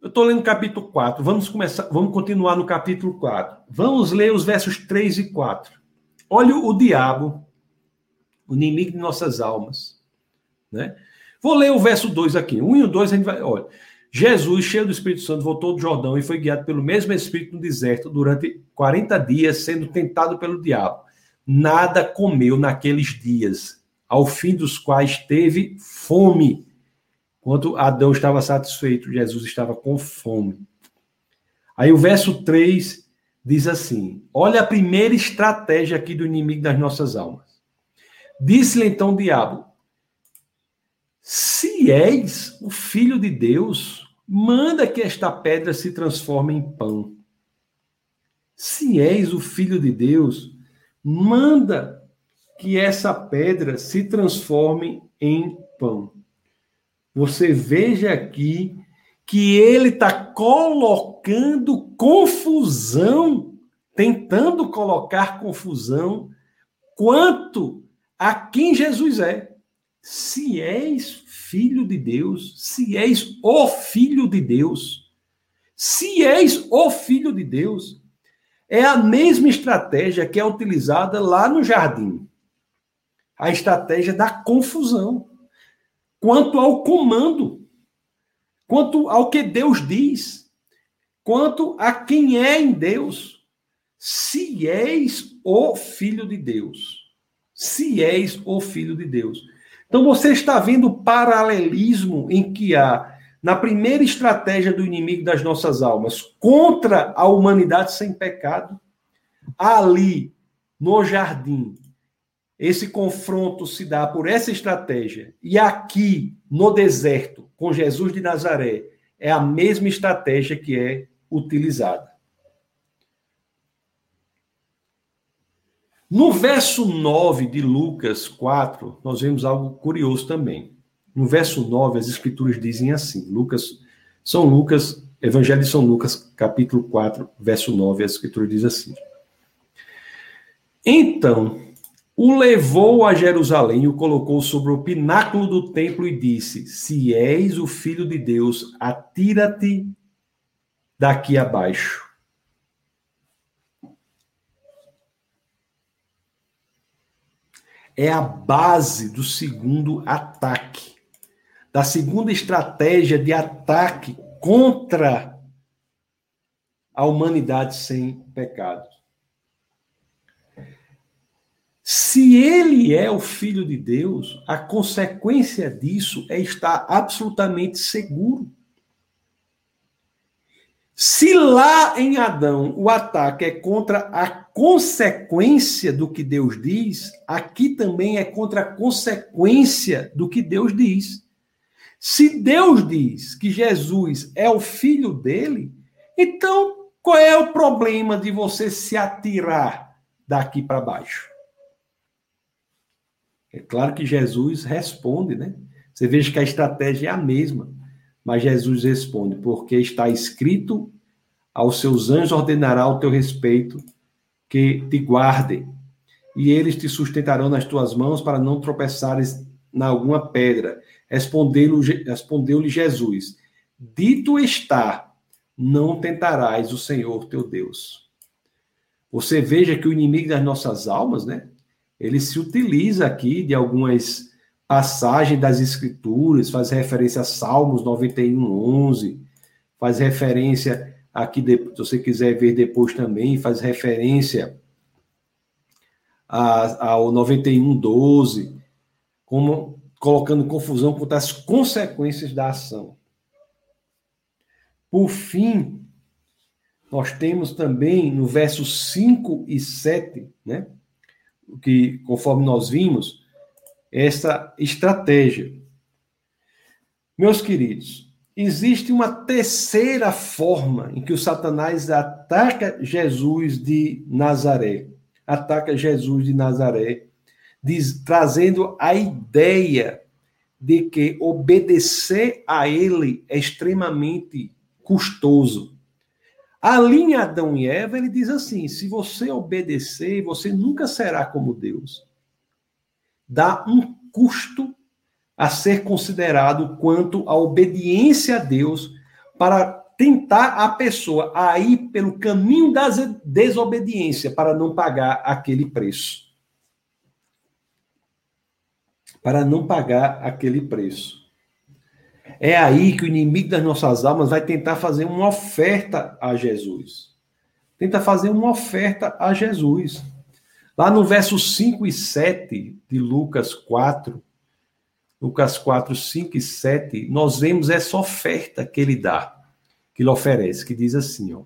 Eu estou lendo o capítulo 4. Vamos começar, vamos continuar no capítulo 4. Vamos ler os versos 3 e 4. Olha o diabo, o inimigo de nossas almas. Né? Vou ler o verso 2 aqui. 1 um e o 2 a gente vai. Olha. Jesus, cheio do Espírito Santo, voltou do Jordão e foi guiado pelo mesmo Espírito no deserto durante 40 dias, sendo tentado pelo diabo. Nada comeu naqueles dias, ao fim dos quais teve fome. Enquanto Adão estava satisfeito, Jesus estava com fome. Aí o verso 3 diz assim: Olha a primeira estratégia aqui do inimigo das nossas almas. Disse-lhe então o diabo: Se és o filho de Deus, manda que esta pedra se transforme em pão. Se és o filho de Deus, manda que essa pedra se transforme em pão. Você veja aqui que ele está colocando confusão, tentando colocar confusão quanto a quem Jesus é. Se és filho de Deus, se és o filho de Deus, se és o filho de Deus, é a mesma estratégia que é utilizada lá no jardim. A estratégia da confusão. Quanto ao comando quanto ao que Deus diz, quanto a quem é em Deus. Se és o filho de Deus. Se és o filho de Deus. Então você está vendo o paralelismo em que há na primeira estratégia do inimigo das nossas almas contra a humanidade sem pecado, ali no jardim, esse confronto se dá por essa estratégia. E aqui, no deserto, com Jesus de Nazaré, é a mesma estratégia que é utilizada. No verso 9 de Lucas 4, nós vemos algo curioso também. No verso 9, as escrituras dizem assim: Lucas, São Lucas, Evangelho de São Lucas, capítulo 4, verso 9, as escrituras diz assim: Então, o levou a Jerusalém e o colocou sobre o pináculo do templo e disse: Se és o filho de Deus, atira-te daqui abaixo. É a base do segundo ataque, da segunda estratégia de ataque contra a humanidade sem pecado. Se ele é o filho de Deus, a consequência disso é estar absolutamente seguro. Se lá em Adão o ataque é contra a consequência do que Deus diz, aqui também é contra a consequência do que Deus diz. Se Deus diz que Jesus é o filho dele, então qual é o problema de você se atirar daqui para baixo? É claro que Jesus responde, né? Você veja que a estratégia é a mesma, mas Jesus responde, porque está escrito: aos seus anjos ordenará o teu respeito, que te guardem, e eles te sustentarão nas tuas mãos para não tropeçares na alguma pedra. Respondeu-lhe Jesus: Dito está, não tentarás o Senhor teu Deus. Você veja que o inimigo das nossas almas, né? ele se utiliza aqui de algumas passagens das Escrituras, faz referência a Salmos 91, 11, faz referência aqui, se você quiser ver depois também, faz referência ao 91, 12, como colocando confusão quanto às consequências da ação. Por fim, nós temos também no verso 5 e 7, né? que, conforme nós vimos, essa estratégia. Meus queridos, existe uma terceira forma em que o Satanás ataca Jesus de Nazaré. Ataca Jesus de Nazaré, diz, trazendo a ideia de que obedecer a ele é extremamente custoso. Ali em Adão e Eva, ele diz assim: se você obedecer, você nunca será como Deus. Dá um custo a ser considerado quanto à obediência a Deus para tentar a pessoa a ir pelo caminho da desobediência para não pagar aquele preço. Para não pagar aquele preço. É aí que o inimigo das nossas almas vai tentar fazer uma oferta a Jesus. Tenta fazer uma oferta a Jesus. Lá no verso 5 e 7 de Lucas 4, Lucas 4, 5 e 7, nós vemos essa oferta que ele dá, que ele oferece, que diz assim, ó.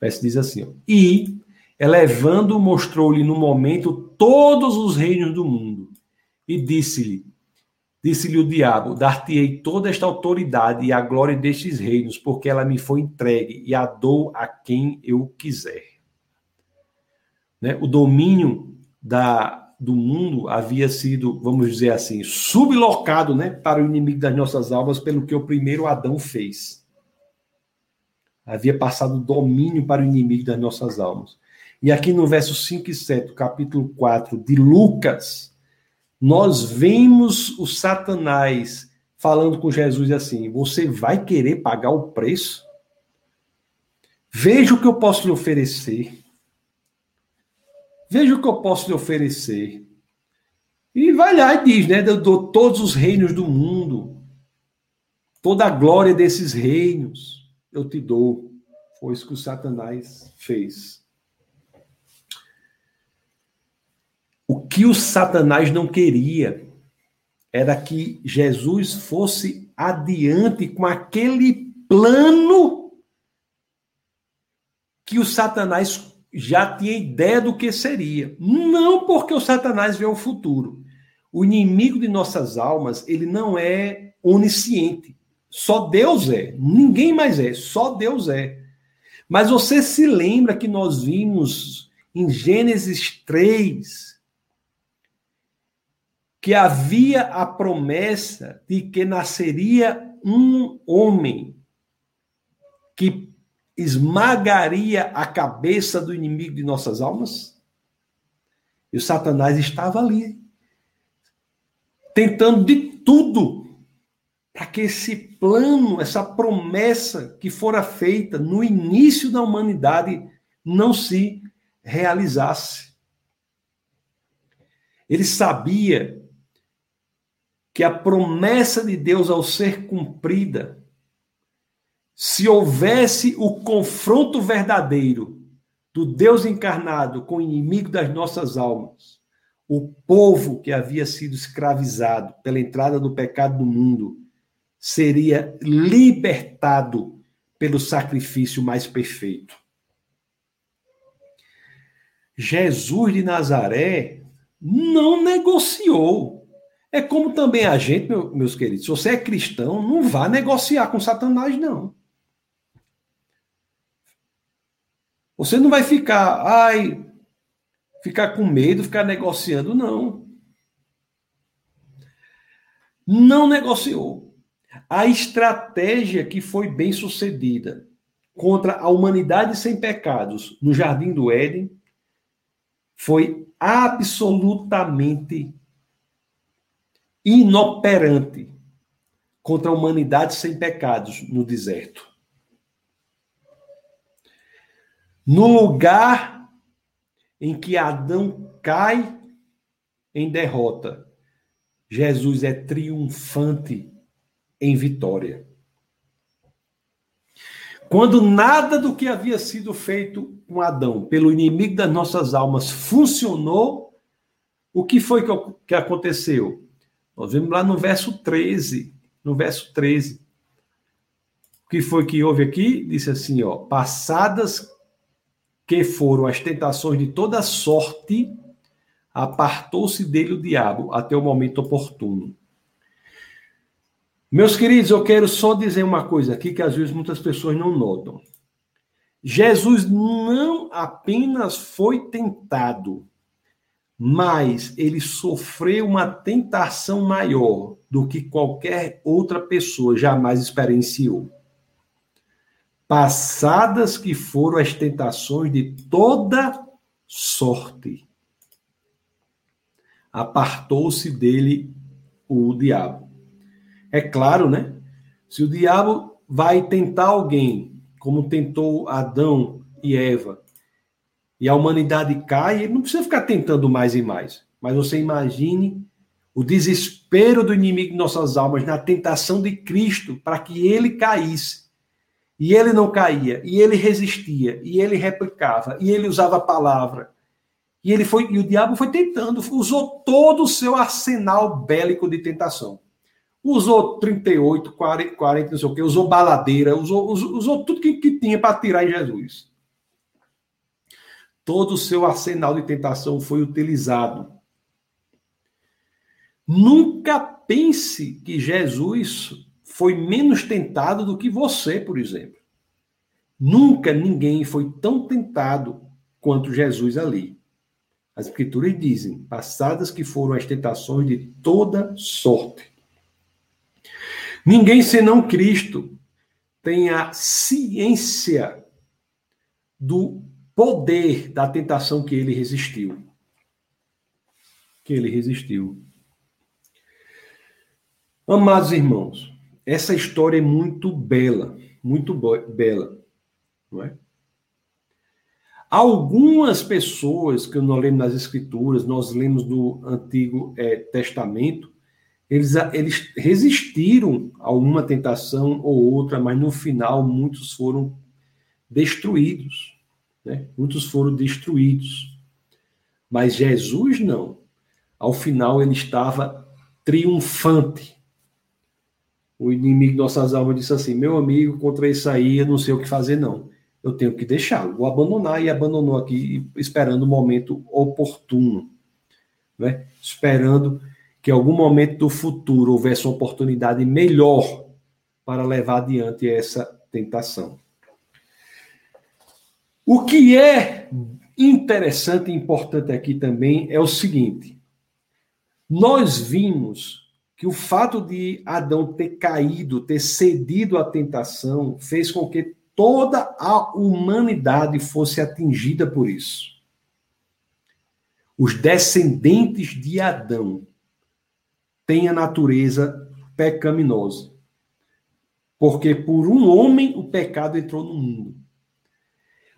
Verso diz assim, ó. E, elevando, mostrou-lhe no momento todos os reinos do mundo, e disse-lhe: Disse-lhe o diabo: Dar-te-ei toda esta autoridade e a glória destes reinos, porque ela me foi entregue e a dou a quem eu quiser. Né? O domínio da, do mundo havia sido, vamos dizer assim, sublocado né, para o inimigo das nossas almas pelo que o primeiro Adão fez. Havia passado domínio para o inimigo das nossas almas. E aqui no verso 5 e 7, capítulo 4 de Lucas, nós vemos o Satanás falando com Jesus assim: Você vai querer pagar o preço? Veja o que eu posso lhe oferecer. Veja o que eu posso lhe oferecer. E vai lá e diz, né? Eu dou todos os reinos do mundo, toda a glória desses reinos, eu te dou. Foi isso que o Satanás fez. O que o Satanás não queria era que Jesus fosse adiante com aquele plano que o Satanás já tinha ideia do que seria. Não porque o Satanás vê o futuro. O inimigo de nossas almas, ele não é onisciente. Só Deus é. Ninguém mais é. Só Deus é. Mas você se lembra que nós vimos em Gênesis 3 que havia a promessa de que nasceria um homem que esmagaria a cabeça do inimigo de nossas almas? E o Satanás estava ali, tentando de tudo para que esse plano, essa promessa que fora feita no início da humanidade não se realizasse. Ele sabia que a promessa de Deus ao ser cumprida, se houvesse o confronto verdadeiro do Deus encarnado com o inimigo das nossas almas, o povo que havia sido escravizado pela entrada do pecado no mundo seria libertado pelo sacrifício mais perfeito. Jesus de Nazaré não negociou. É como também a gente, meus queridos, se você é cristão, não vá negociar com Satanás, não. Você não vai ficar, ai, ficar com medo, ficar negociando, não. Não negociou. A estratégia que foi bem sucedida contra a humanidade sem pecados no Jardim do Éden foi absolutamente inoperante contra a humanidade sem pecados no deserto. No lugar em que Adão cai em derrota, Jesus é triunfante em vitória. Quando nada do que havia sido feito com Adão pelo inimigo das nossas almas funcionou, o que foi que, aconteceu? Nós vemos lá no verso 13. No verso 13. O que foi que houve aqui? Disse assim, ó, passadas que foram as tentações de toda sorte, apartou-se dele o diabo até o momento oportuno. Meus queridos, eu quero só dizer uma coisa aqui que às vezes muitas pessoas não notam. Jesus não apenas foi tentado, mas ele sofreu uma tentação maior do que qualquer outra pessoa jamais experienciou passadas que foram as tentações de toda sorte. Apartou-se dele o diabo. É claro, né? Se o diabo vai tentar alguém, como tentou Adão e Eva, e a humanidade cai, ele não precisa ficar tentando mais e mais. Mas você imagine o desespero do inimigo de nossas almas na tentação de Cristo para que ele caísse e ele não caía, e ele resistia, e ele replicava, e ele usava a palavra. E ele foi, e o diabo foi tentando, usou todo o seu arsenal bélico de tentação. Usou 38, 40, 40 não sei o quê, usou baladeira, usou, usou, usou tudo que, que tinha para tirar em Jesus. Todo o seu arsenal de tentação foi utilizado. Nunca pense que Jesus foi menos tentado do que você, por exemplo. Nunca ninguém foi tão tentado quanto Jesus ali. As escrituras dizem: passadas que foram as tentações de toda sorte. Ninguém senão Cristo tem a ciência do poder da tentação que ele resistiu. Que ele resistiu. Amados irmãos, essa história é muito bela, muito bela, não é? Algumas pessoas que nós lemos nas Escrituras, nós lemos no Antigo é, Testamento, eles, eles resistiram a uma tentação ou outra, mas no final muitos foram destruídos. Né? Muitos foram destruídos. Mas Jesus não. Ao final ele estava triunfante o inimigo de nossas almas disse assim: meu amigo, contra isso aí eu não sei o que fazer, não. Eu tenho que deixá-lo, vou abandonar, e abandonou aqui, esperando o momento oportuno, né? esperando que algum momento do futuro houvesse uma oportunidade melhor para levar adiante essa tentação. O que é interessante e importante aqui também é o seguinte: nós vimos que o fato de Adão ter caído, ter cedido à tentação, fez com que toda a humanidade fosse atingida por isso. os descendentes de Adão têm a natureza pecaminosa. Porque por um homem o pecado entrou no mundo.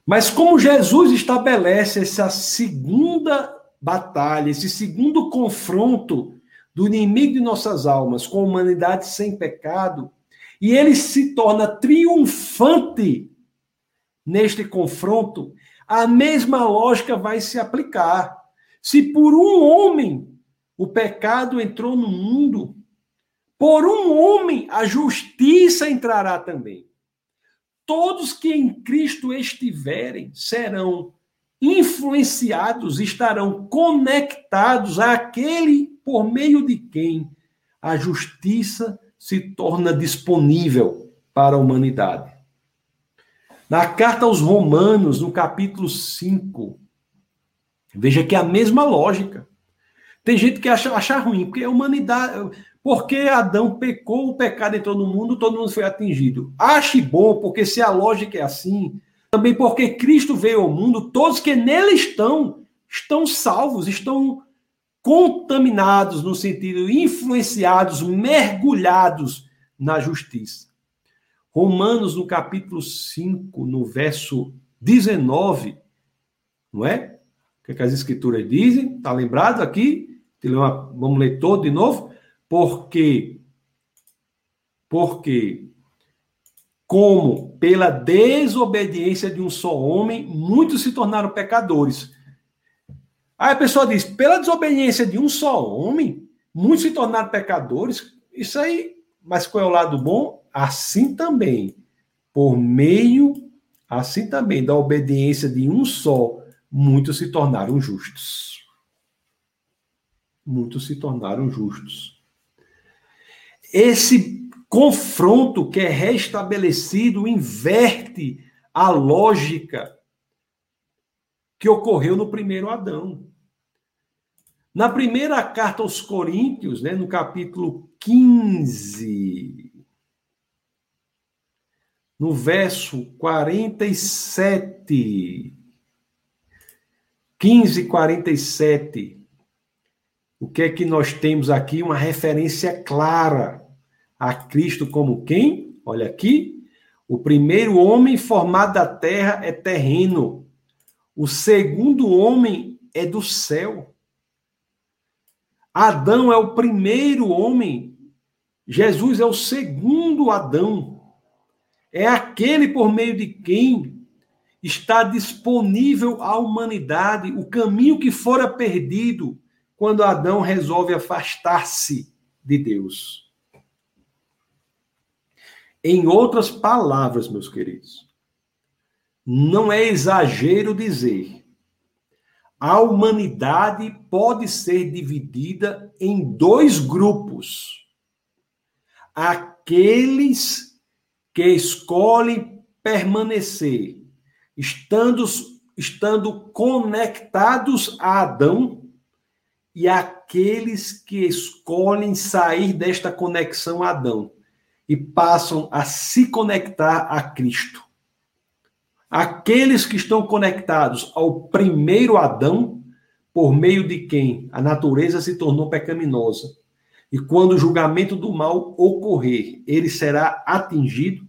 Mas como Jesus estabelece essa segunda batalha, esse segundo confronto do inimigo de nossas almas com a humanidade sem pecado, e ele se torna triunfante neste confronto, a mesma lógica vai se aplicar. Se por um homem o pecado entrou no mundo, por um homem a justiça entrará também. Todos que em Cristo estiverem serão influenciados, estarão conectados àquele por meio de quem a justiça se torna disponível para a humanidade. Na carta aos Romanos, no capítulo 5, veja que é a mesma lógica. Tem gente que acha, acha ruim, porque a humanidade. Porque Adão pecou, o pecado entrou no mundo, todo mundo foi atingido. Ache bom, porque se a lógica é assim, também porque Cristo veio ao mundo, todos que nele estão, estão salvos, estão contaminados no sentido influenciados, mergulhados na justiça. Romanos, no capítulo 5, no verso 19, não é? O que, é que as escrituras dizem? Está lembrado aqui? Vamos ler todo de novo? Porque, porque, como pela desobediência de um só homem, muitos se tornaram pecadores. Aí a pessoa diz: pela desobediência de um só homem, muitos se tornaram pecadores. Isso aí, mas qual é o lado bom? assim também, por meio, assim também, da obediência de um só, muitos se tornaram justos. Muitos se tornaram justos. Esse confronto que é restabelecido inverte a lógica que ocorreu no primeiro Adão. Na primeira carta aos Coríntios, né, no capítulo 15, no verso 47. 15, 47. O que é que nós temos aqui? Uma referência clara a Cristo como quem? Olha aqui. O primeiro homem formado da terra é terreno. O segundo homem é do céu. Adão é o primeiro homem. Jesus é o segundo Adão é aquele por meio de quem está disponível à humanidade o caminho que fora perdido quando Adão resolve afastar-se de Deus. Em outras palavras, meus queridos, não é exagero dizer a humanidade pode ser dividida em dois grupos. Aqueles que escolhe permanecer, estando, estando conectados a Adão, e aqueles que escolhem sair desta conexão a Adão e passam a se conectar a Cristo. Aqueles que estão conectados ao primeiro Adão, por meio de quem a natureza se tornou pecaminosa, e quando o julgamento do mal ocorrer, ele será atingido.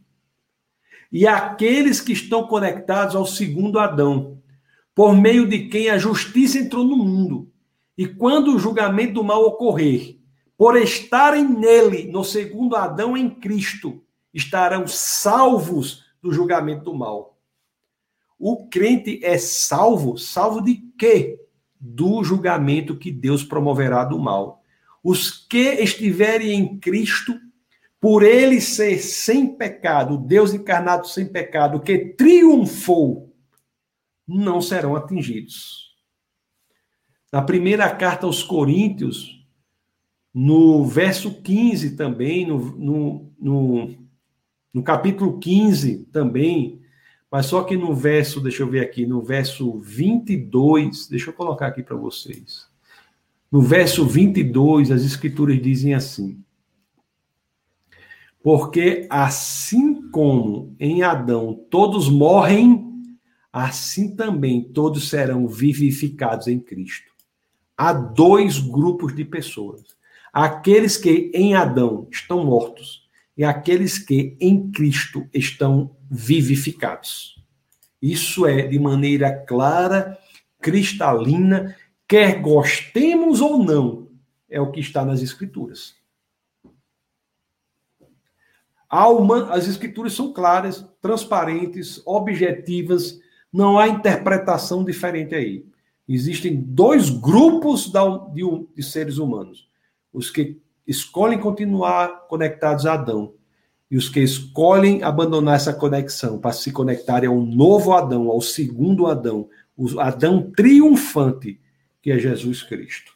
E aqueles que estão conectados ao segundo Adão, por meio de quem a justiça entrou no mundo. E quando o julgamento do mal ocorrer, por estarem nele, no segundo Adão em Cristo, estarão salvos do julgamento do mal. O crente é salvo, salvo de quê? Do julgamento que Deus promoverá do mal. Os que estiverem em Cristo, por ele ser sem pecado, Deus encarnado sem pecado, que triunfou, não serão atingidos. Na primeira carta aos Coríntios, no verso 15 também, no, no, no, no capítulo 15 também, mas só que no verso, deixa eu ver aqui, no verso 22, deixa eu colocar aqui para vocês. No verso 22, as escrituras dizem assim: Porque assim como em Adão todos morrem, assim também todos serão vivificados em Cristo. há dois grupos de pessoas: aqueles que em Adão estão mortos e aqueles que em Cristo estão vivificados. Isso é de maneira clara, cristalina, quer gostemos ou não, é o que está nas Escrituras. As Escrituras são claras, transparentes, objetivas, não há interpretação diferente aí. Existem dois grupos de seres humanos: os que escolhem continuar conectados a Adão e os que escolhem abandonar essa conexão para se conectarem ao novo Adão, ao segundo Adão, o Adão triunfante, que é Jesus Cristo.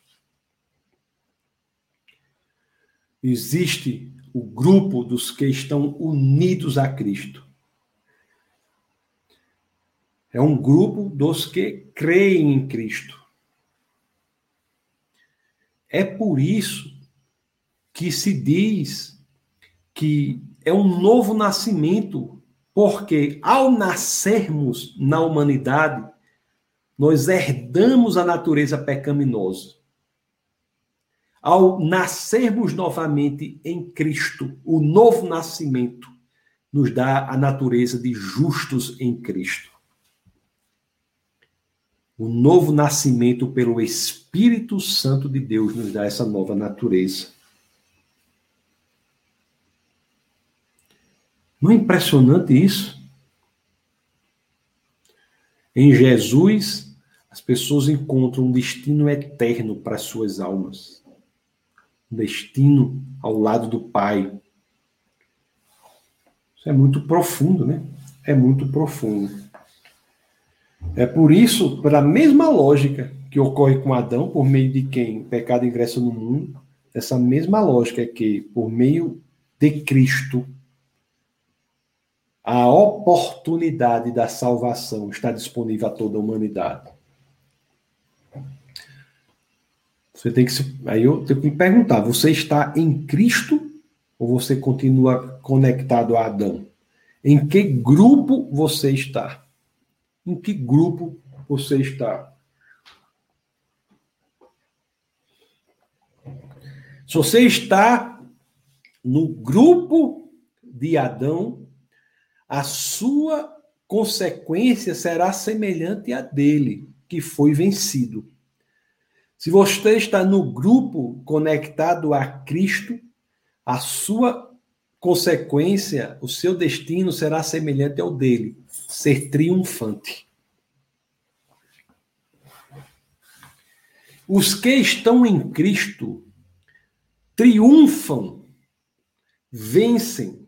Existe o grupo dos que estão unidos a Cristo. É um grupo dos que creem em Cristo. É por isso que se diz que é um novo nascimento, porque ao nascermos na humanidade, nós herdamos a natureza pecaminosa. Ao nascermos novamente em Cristo, o novo nascimento nos dá a natureza de justos em Cristo. O novo nascimento pelo Espírito Santo de Deus nos dá essa nova natureza. Não é impressionante isso? Em Jesus, as pessoas encontram um destino eterno para suas almas. Um destino ao lado do Pai. Isso é muito profundo, né? É muito profundo. É por isso, pela mesma lógica que ocorre com Adão, por meio de quem o pecado ingressa no mundo, essa mesma lógica é que, por meio de Cristo, a oportunidade da salvação está disponível a toda a humanidade. Você tem que se, aí eu tenho que me perguntar: você está em Cristo ou você continua conectado a Adão? Em que grupo você está? Em que grupo você está? Se você está no grupo de Adão, a sua consequência será semelhante à dele, que foi vencido. Se você está no grupo conectado a Cristo, a sua consequência, o seu destino será semelhante ao dele, ser triunfante. Os que estão em Cristo triunfam, vencem,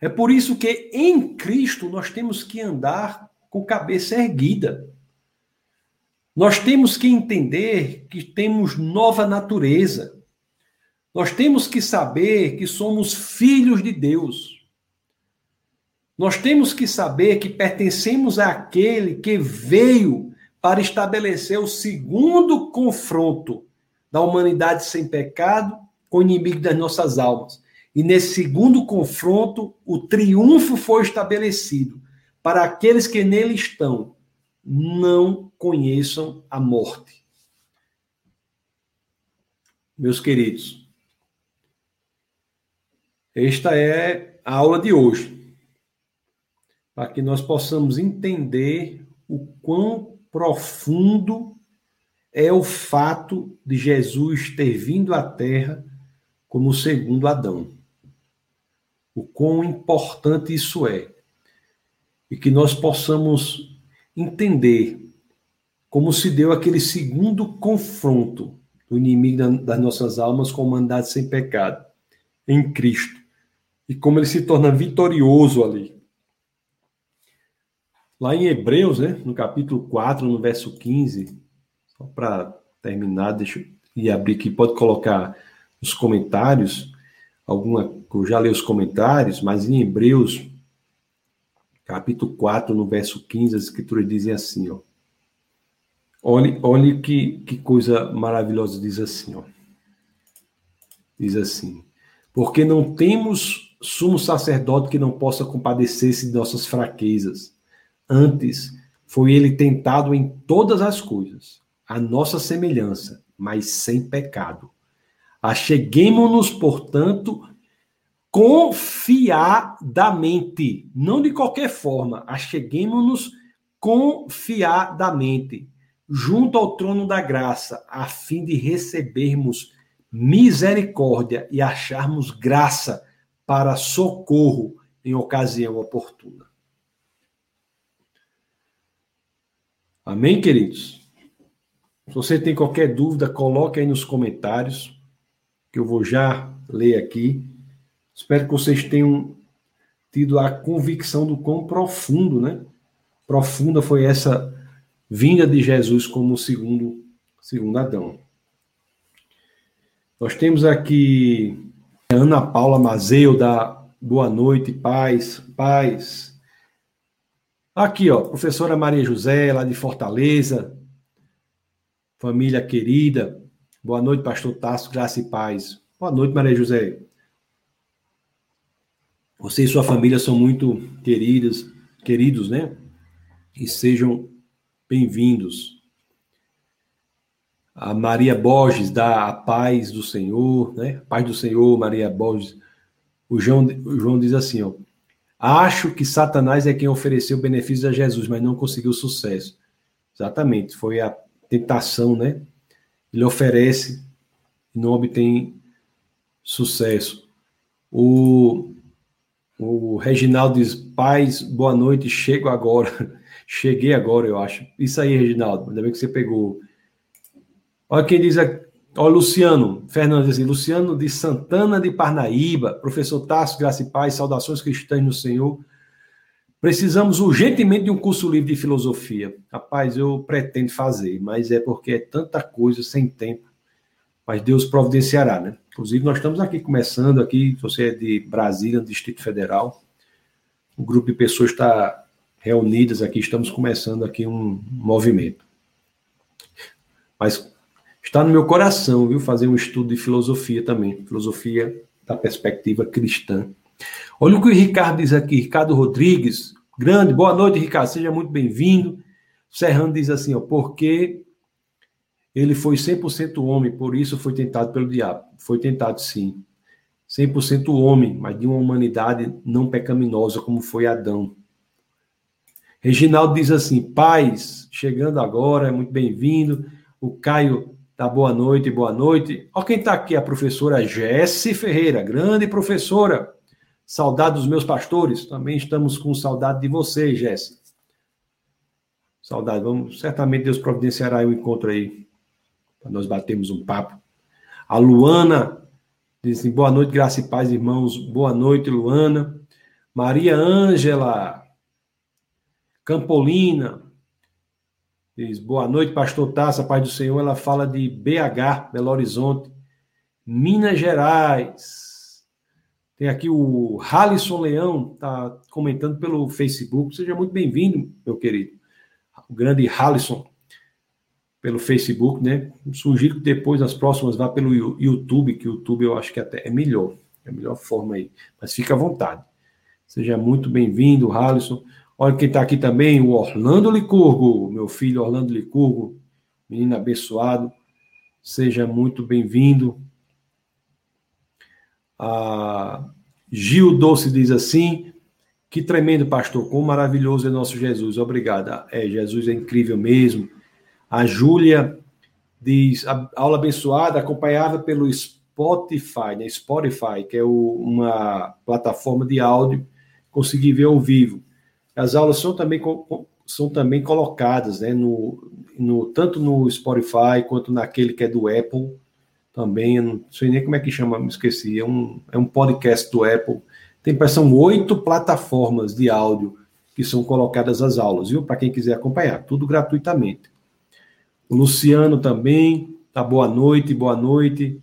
é por isso que em Cristo nós temos que andar com cabeça erguida. Nós temos que entender que temos nova natureza. Nós temos que saber que somos filhos de Deus. Nós temos que saber que pertencemos àquele que veio para estabelecer o segundo confronto da humanidade sem pecado com o inimigo das nossas almas. E nesse segundo confronto, o triunfo foi estabelecido para aqueles que nele estão, não conheçam a morte. Meus queridos, esta é a aula de hoje, para que nós possamos entender o quão profundo é o fato de Jesus ter vindo à Terra como o segundo Adão o quão importante isso é. E que nós possamos entender como se deu aquele segundo confronto do inimigo das nossas almas com o mandato sem pecado em Cristo. E como ele se torna vitorioso ali. Lá em Hebreus, né, no capítulo 4, no verso 15, só para terminar, deixa eu ir abrir aqui, pode colocar os comentários alguma, eu já li os comentários, mas em Hebreus, capítulo 4, no verso 15, as escrituras dizem assim, ó. Olhe, olhe que, que coisa maravilhosa diz assim, ó. Diz assim: Porque não temos sumo sacerdote que não possa compadecer-se de nossas fraquezas. Antes, foi ele tentado em todas as coisas, a nossa semelhança, mas sem pecado. Acheguemos-nos, portanto, confiadamente, não de qualquer forma, acheguemos-nos confiadamente junto ao trono da graça, a fim de recebermos misericórdia e acharmos graça para socorro em ocasião oportuna. Amém, queridos? Se você tem qualquer dúvida, coloque aí nos comentários, que eu vou já ler aqui. Espero que vocês tenham tido a convicção do quão profundo, né? Profunda foi essa vinda de Jesus como segundo, segundo Adão. Nós temos aqui Ana Paula Mazeu, da Boa Noite, Paz, Paz. Aqui, ó, professora Maria José, lá de Fortaleza, família querida. Boa noite, pastor Tasso, graça e paz. Boa noite, Maria José. Você e sua família são muito queridas, queridos, né? E sejam bem-vindos. A Maria Borges dá a paz do Senhor, né? Paz do Senhor, Maria Borges. O João, o João diz assim, ó. Acho que Satanás é quem ofereceu benefícios a Jesus, mas não conseguiu sucesso. Exatamente, foi a tentação, né? Ele oferece e não obtém sucesso. O, o Reginaldo diz: Paz, boa noite, chego agora. <laughs> Cheguei agora, eu acho. Isso aí, Reginaldo, ainda bem que você pegou. Olha quem diz aqui. Olha, Luciano Fernandes, assim, Luciano de Santana de Parnaíba, professor Tasso, graça e paz, saudações cristãs no Senhor. Precisamos urgentemente de um curso livre de filosofia. Rapaz, eu pretendo fazer, mas é porque é tanta coisa sem tempo. Mas Deus providenciará, né? Inclusive, nós estamos aqui começando aqui, você é de Brasília, no Distrito Federal. O grupo de pessoas está reunidas aqui, estamos começando aqui um movimento. Mas está no meu coração, viu, fazer um estudo de filosofia também, filosofia da perspectiva cristã. Olha o que o Ricardo diz aqui, Ricardo Rodrigues, grande, boa noite, Ricardo, seja muito bem-vindo. Serrano diz assim, ó, porque ele foi 100% homem, por isso foi tentado pelo diabo. Foi tentado sim. 100% homem, mas de uma humanidade não pecaminosa como foi Adão. Reginaldo diz assim: paz, chegando agora, é muito bem-vindo. O Caio dá boa noite, boa noite. Olha quem está aqui, a professora Jesse Ferreira, grande professora. Saudade dos meus pastores, também estamos com saudade de você, Jesse. Saudade, vamos, certamente Deus providenciará um encontro aí, para nós batermos um papo. A Luana diz assim, boa noite, graça e paz, irmãos. Boa noite, Luana. Maria Ângela, Campolina, diz, boa noite, pastor Taça, paz do Senhor. Ela fala de BH, Belo Horizonte, Minas Gerais. Tem aqui o Halisson Leão, está comentando pelo Facebook. Seja muito bem-vindo, meu querido. O grande Halisson, pelo Facebook, né? Sugiro que depois, nas próximas, vá pelo YouTube, que o YouTube eu acho que até é melhor. É a melhor forma aí. Mas fica à vontade. Seja muito bem-vindo, Halisson. Olha quem está aqui também, o Orlando Licurgo, meu filho Orlando Licurgo, menino abençoado. Seja muito bem-vindo. A Gil Doce diz assim: que tremendo, pastor, quão maravilhoso é nosso Jesus. Obrigada. É, Jesus é incrível mesmo. A Júlia diz: a aula abençoada, acompanhada pelo Spotify, né? Spotify, que é o, uma plataforma de áudio, consegui ver ao vivo. As aulas são também, são também colocadas, né, no, no, tanto no Spotify quanto naquele que é do Apple, também, não sei nem como é que chama, me esqueci, é um, é um podcast do Apple. Tem, são oito plataformas de áudio que são colocadas as aulas, viu? Para quem quiser acompanhar, tudo gratuitamente. O Luciano também, tá boa noite, boa noite.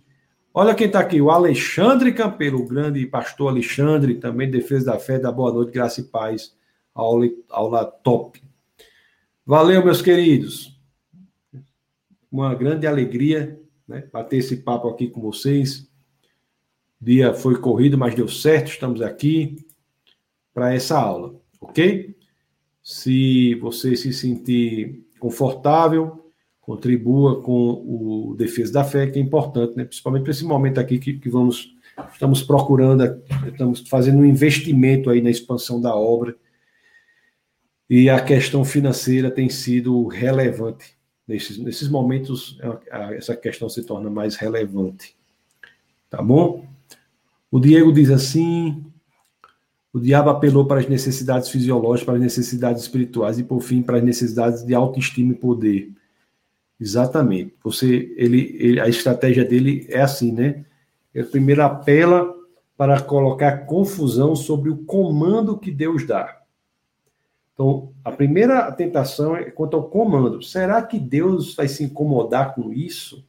Olha quem está aqui, o Alexandre Campelo, o grande pastor Alexandre, também defesa da fé, da boa noite, graça e paz aula, aula top. Valeu, meus queridos. Uma grande alegria né, bater esse papo aqui com vocês. O dia foi corrido, mas deu certo. Estamos aqui para essa aula, ok? Se você se sentir confortável, contribua com o Defesa da Fé, que é importante, né? principalmente para esse momento aqui que, que vamos, estamos procurando, estamos fazendo um investimento aí na expansão da obra, e a questão financeira tem sido relevante. Nesses, nesses momentos, essa questão se torna mais relevante. Tá bom? O Diego diz assim: o diabo apelou para as necessidades fisiológicas, para as necessidades espirituais e, por fim, para as necessidades de autoestima e poder. Exatamente. Você, ele, ele, a estratégia dele é assim, né? Ele primeiro apela para colocar confusão sobre o comando que Deus dá. Então, a primeira tentação é quanto ao comando. Será que Deus vai se incomodar com isso?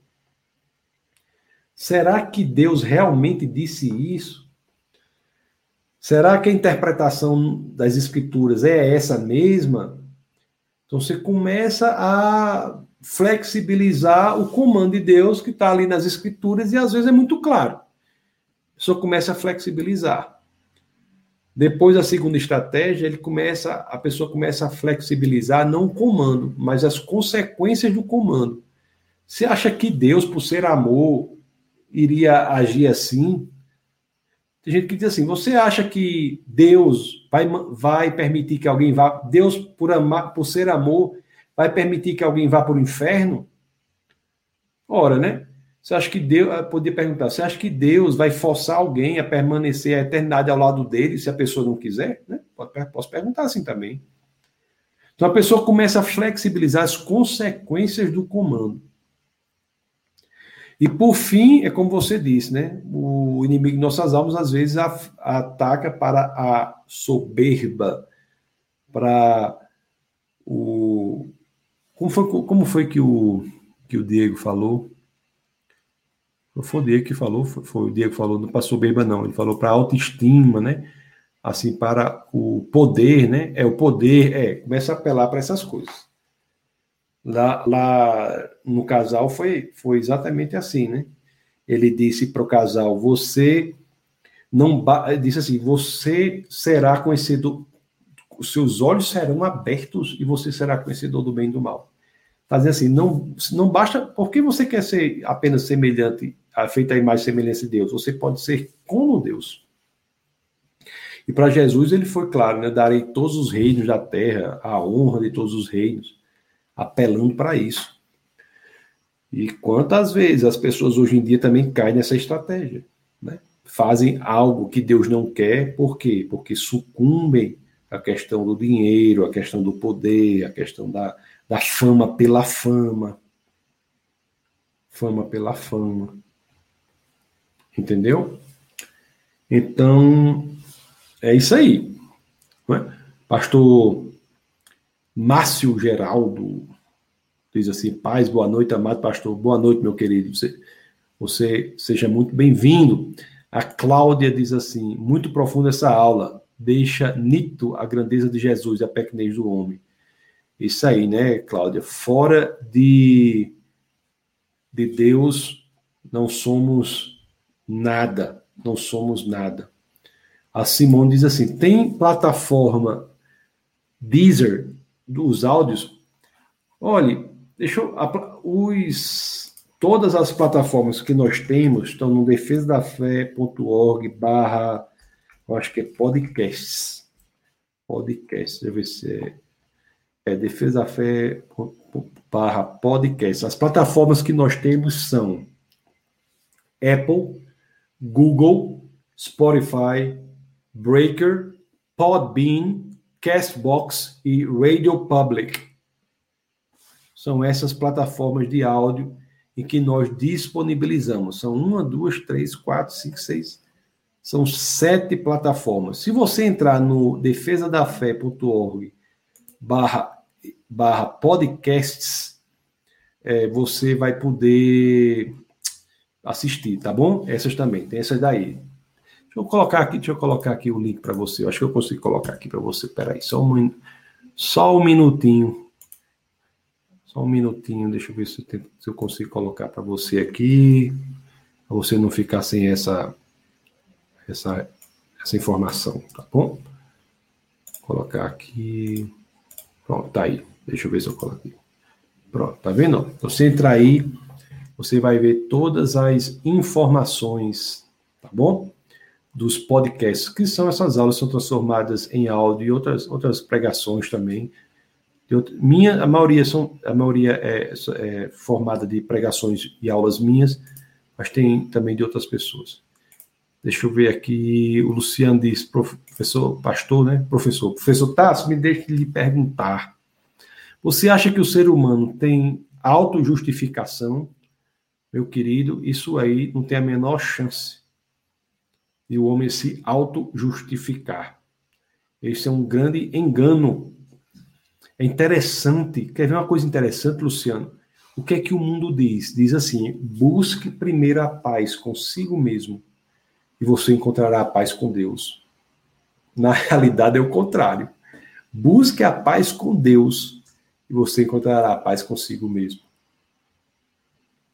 Será que Deus realmente disse isso? Será que a interpretação das escrituras é essa mesma? Então você começa a flexibilizar o comando de Deus que está ali nas escrituras e às vezes é muito claro. Pessoa começa a flexibilizar. Depois a segunda estratégia, ele começa, a pessoa começa a flexibilizar não o comando, mas as consequências do comando. Você acha que Deus, por ser amor, iria agir assim? Tem gente que diz assim: você acha que Deus vai, vai permitir que alguém vá, Deus, por, amar, por ser amor, vai permitir que alguém vá para o inferno? Ora, né? Você acha que Deus, podia perguntar, você acha que Deus vai forçar alguém a permanecer a eternidade ao lado dele se a pessoa não quiser? Né? Posso perguntar assim também. Então a pessoa começa a flexibilizar as consequências do comando. E por fim, é como você disse, né? O inimigo de nossas almas às vezes ataca para a soberba, para o como foi, como foi que o que o Diego falou? Foi o Diego que falou, foi, foi o Diego que falou, não passou beba não, ele falou para autoestima, né? Assim, para o poder, né? É o poder, é, começa a apelar para essas coisas. Lá, lá no casal foi, foi exatamente assim, né? Ele disse para o casal: você não disse assim, você será conhecido, seus olhos serão abertos e você será conhecedor do bem e do mal. Fazendo assim, não, não basta, por que você quer ser apenas semelhante feita a imagem e semelhança de Deus. Você pode ser como Deus. E para Jesus ele foi claro, né? Darei todos os reinos da terra, a honra de todos os reinos, apelando para isso. E quantas vezes as pessoas hoje em dia também caem nessa estratégia, né? Fazem algo que Deus não quer, por quê? Porque sucumbem à questão do dinheiro, à questão do poder, à questão da, da fama pela fama. Fama pela fama. Entendeu? Então, é isso aí. Né? Pastor Márcio Geraldo diz assim: Paz, boa noite, amado pastor. Boa noite, meu querido. Você, você seja muito bem-vindo. A Cláudia diz assim: muito profunda essa aula. Deixa nítido a grandeza de Jesus a pequenez do homem. Isso aí, né, Cláudia? Fora de, de Deus, não somos nada, não somos nada. A Simone diz assim: tem plataforma Deezer dos áudios? Olhe, deixa eu, os, todas as plataformas que nós temos estão no defesadafé.org barra, eu acho que é podcasts. Podcasts, deixa eu ver se é, é defesafé barra podcasts. As plataformas que nós temos são Apple, Google, Spotify, Breaker, Podbean, Castbox e Radio Public. São essas plataformas de áudio em que nós disponibilizamos. São uma, duas, três, quatro, cinco, seis. São sete plataformas. Se você entrar no defesadafé.org barra, barra podcasts, é, você vai poder assistir, tá bom? Essas também, tem essas daí. Deixa eu colocar aqui, deixa eu colocar aqui o link para você. Eu acho que eu consigo colocar aqui para você. Peraí, só um, só um minutinho. Só um minutinho, deixa eu ver se eu, se eu consigo colocar para você aqui, para você não ficar sem essa, essa, essa informação, tá bom? Vou colocar aqui. Pronto, tá aí. Deixa eu ver se eu coloco. Pronto, tá vendo? Você entrar aí, você vai ver todas as informações, tá bom? Dos podcasts, que são essas aulas são transformadas em áudio e outras, outras pregações também. Minha, a maioria são, a maioria é, é formada de pregações e aulas minhas, mas tem também de outras pessoas. Deixa eu ver aqui, o Luciano diz, professor, pastor, né? Professor, professor Tassi, me deixe lhe perguntar. Você acha que o ser humano tem autojustificação? Meu querido, isso aí não tem a menor chance de o homem se auto-justificar. Esse é um grande engano. É interessante. Quer ver uma coisa interessante, Luciano? O que é que o mundo diz? Diz assim: busque primeiro a paz consigo mesmo e você encontrará a paz com Deus. Na <laughs> realidade é o contrário. Busque a paz com Deus e você encontrará a paz consigo mesmo.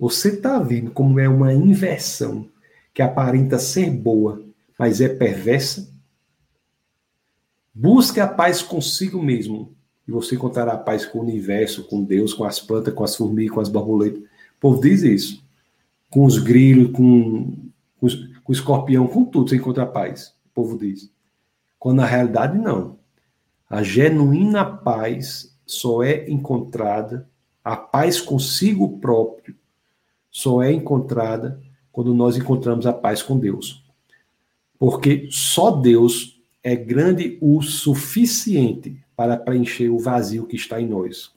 Você está vendo como é uma inversão que aparenta ser boa, mas é perversa? Busque a paz consigo mesmo e você encontrará a paz com o universo, com Deus, com as plantas, com as formigas, com as borboletas. O povo diz isso. Com os grilos, com, com os, com o escorpião, com tudo, você encontra paz, o povo diz. Quando na realidade não. A genuína paz só é encontrada, a paz consigo próprio só é encontrada quando nós encontramos a paz com Deus. Porque só Deus é grande o suficiente para preencher o vazio que está em nós.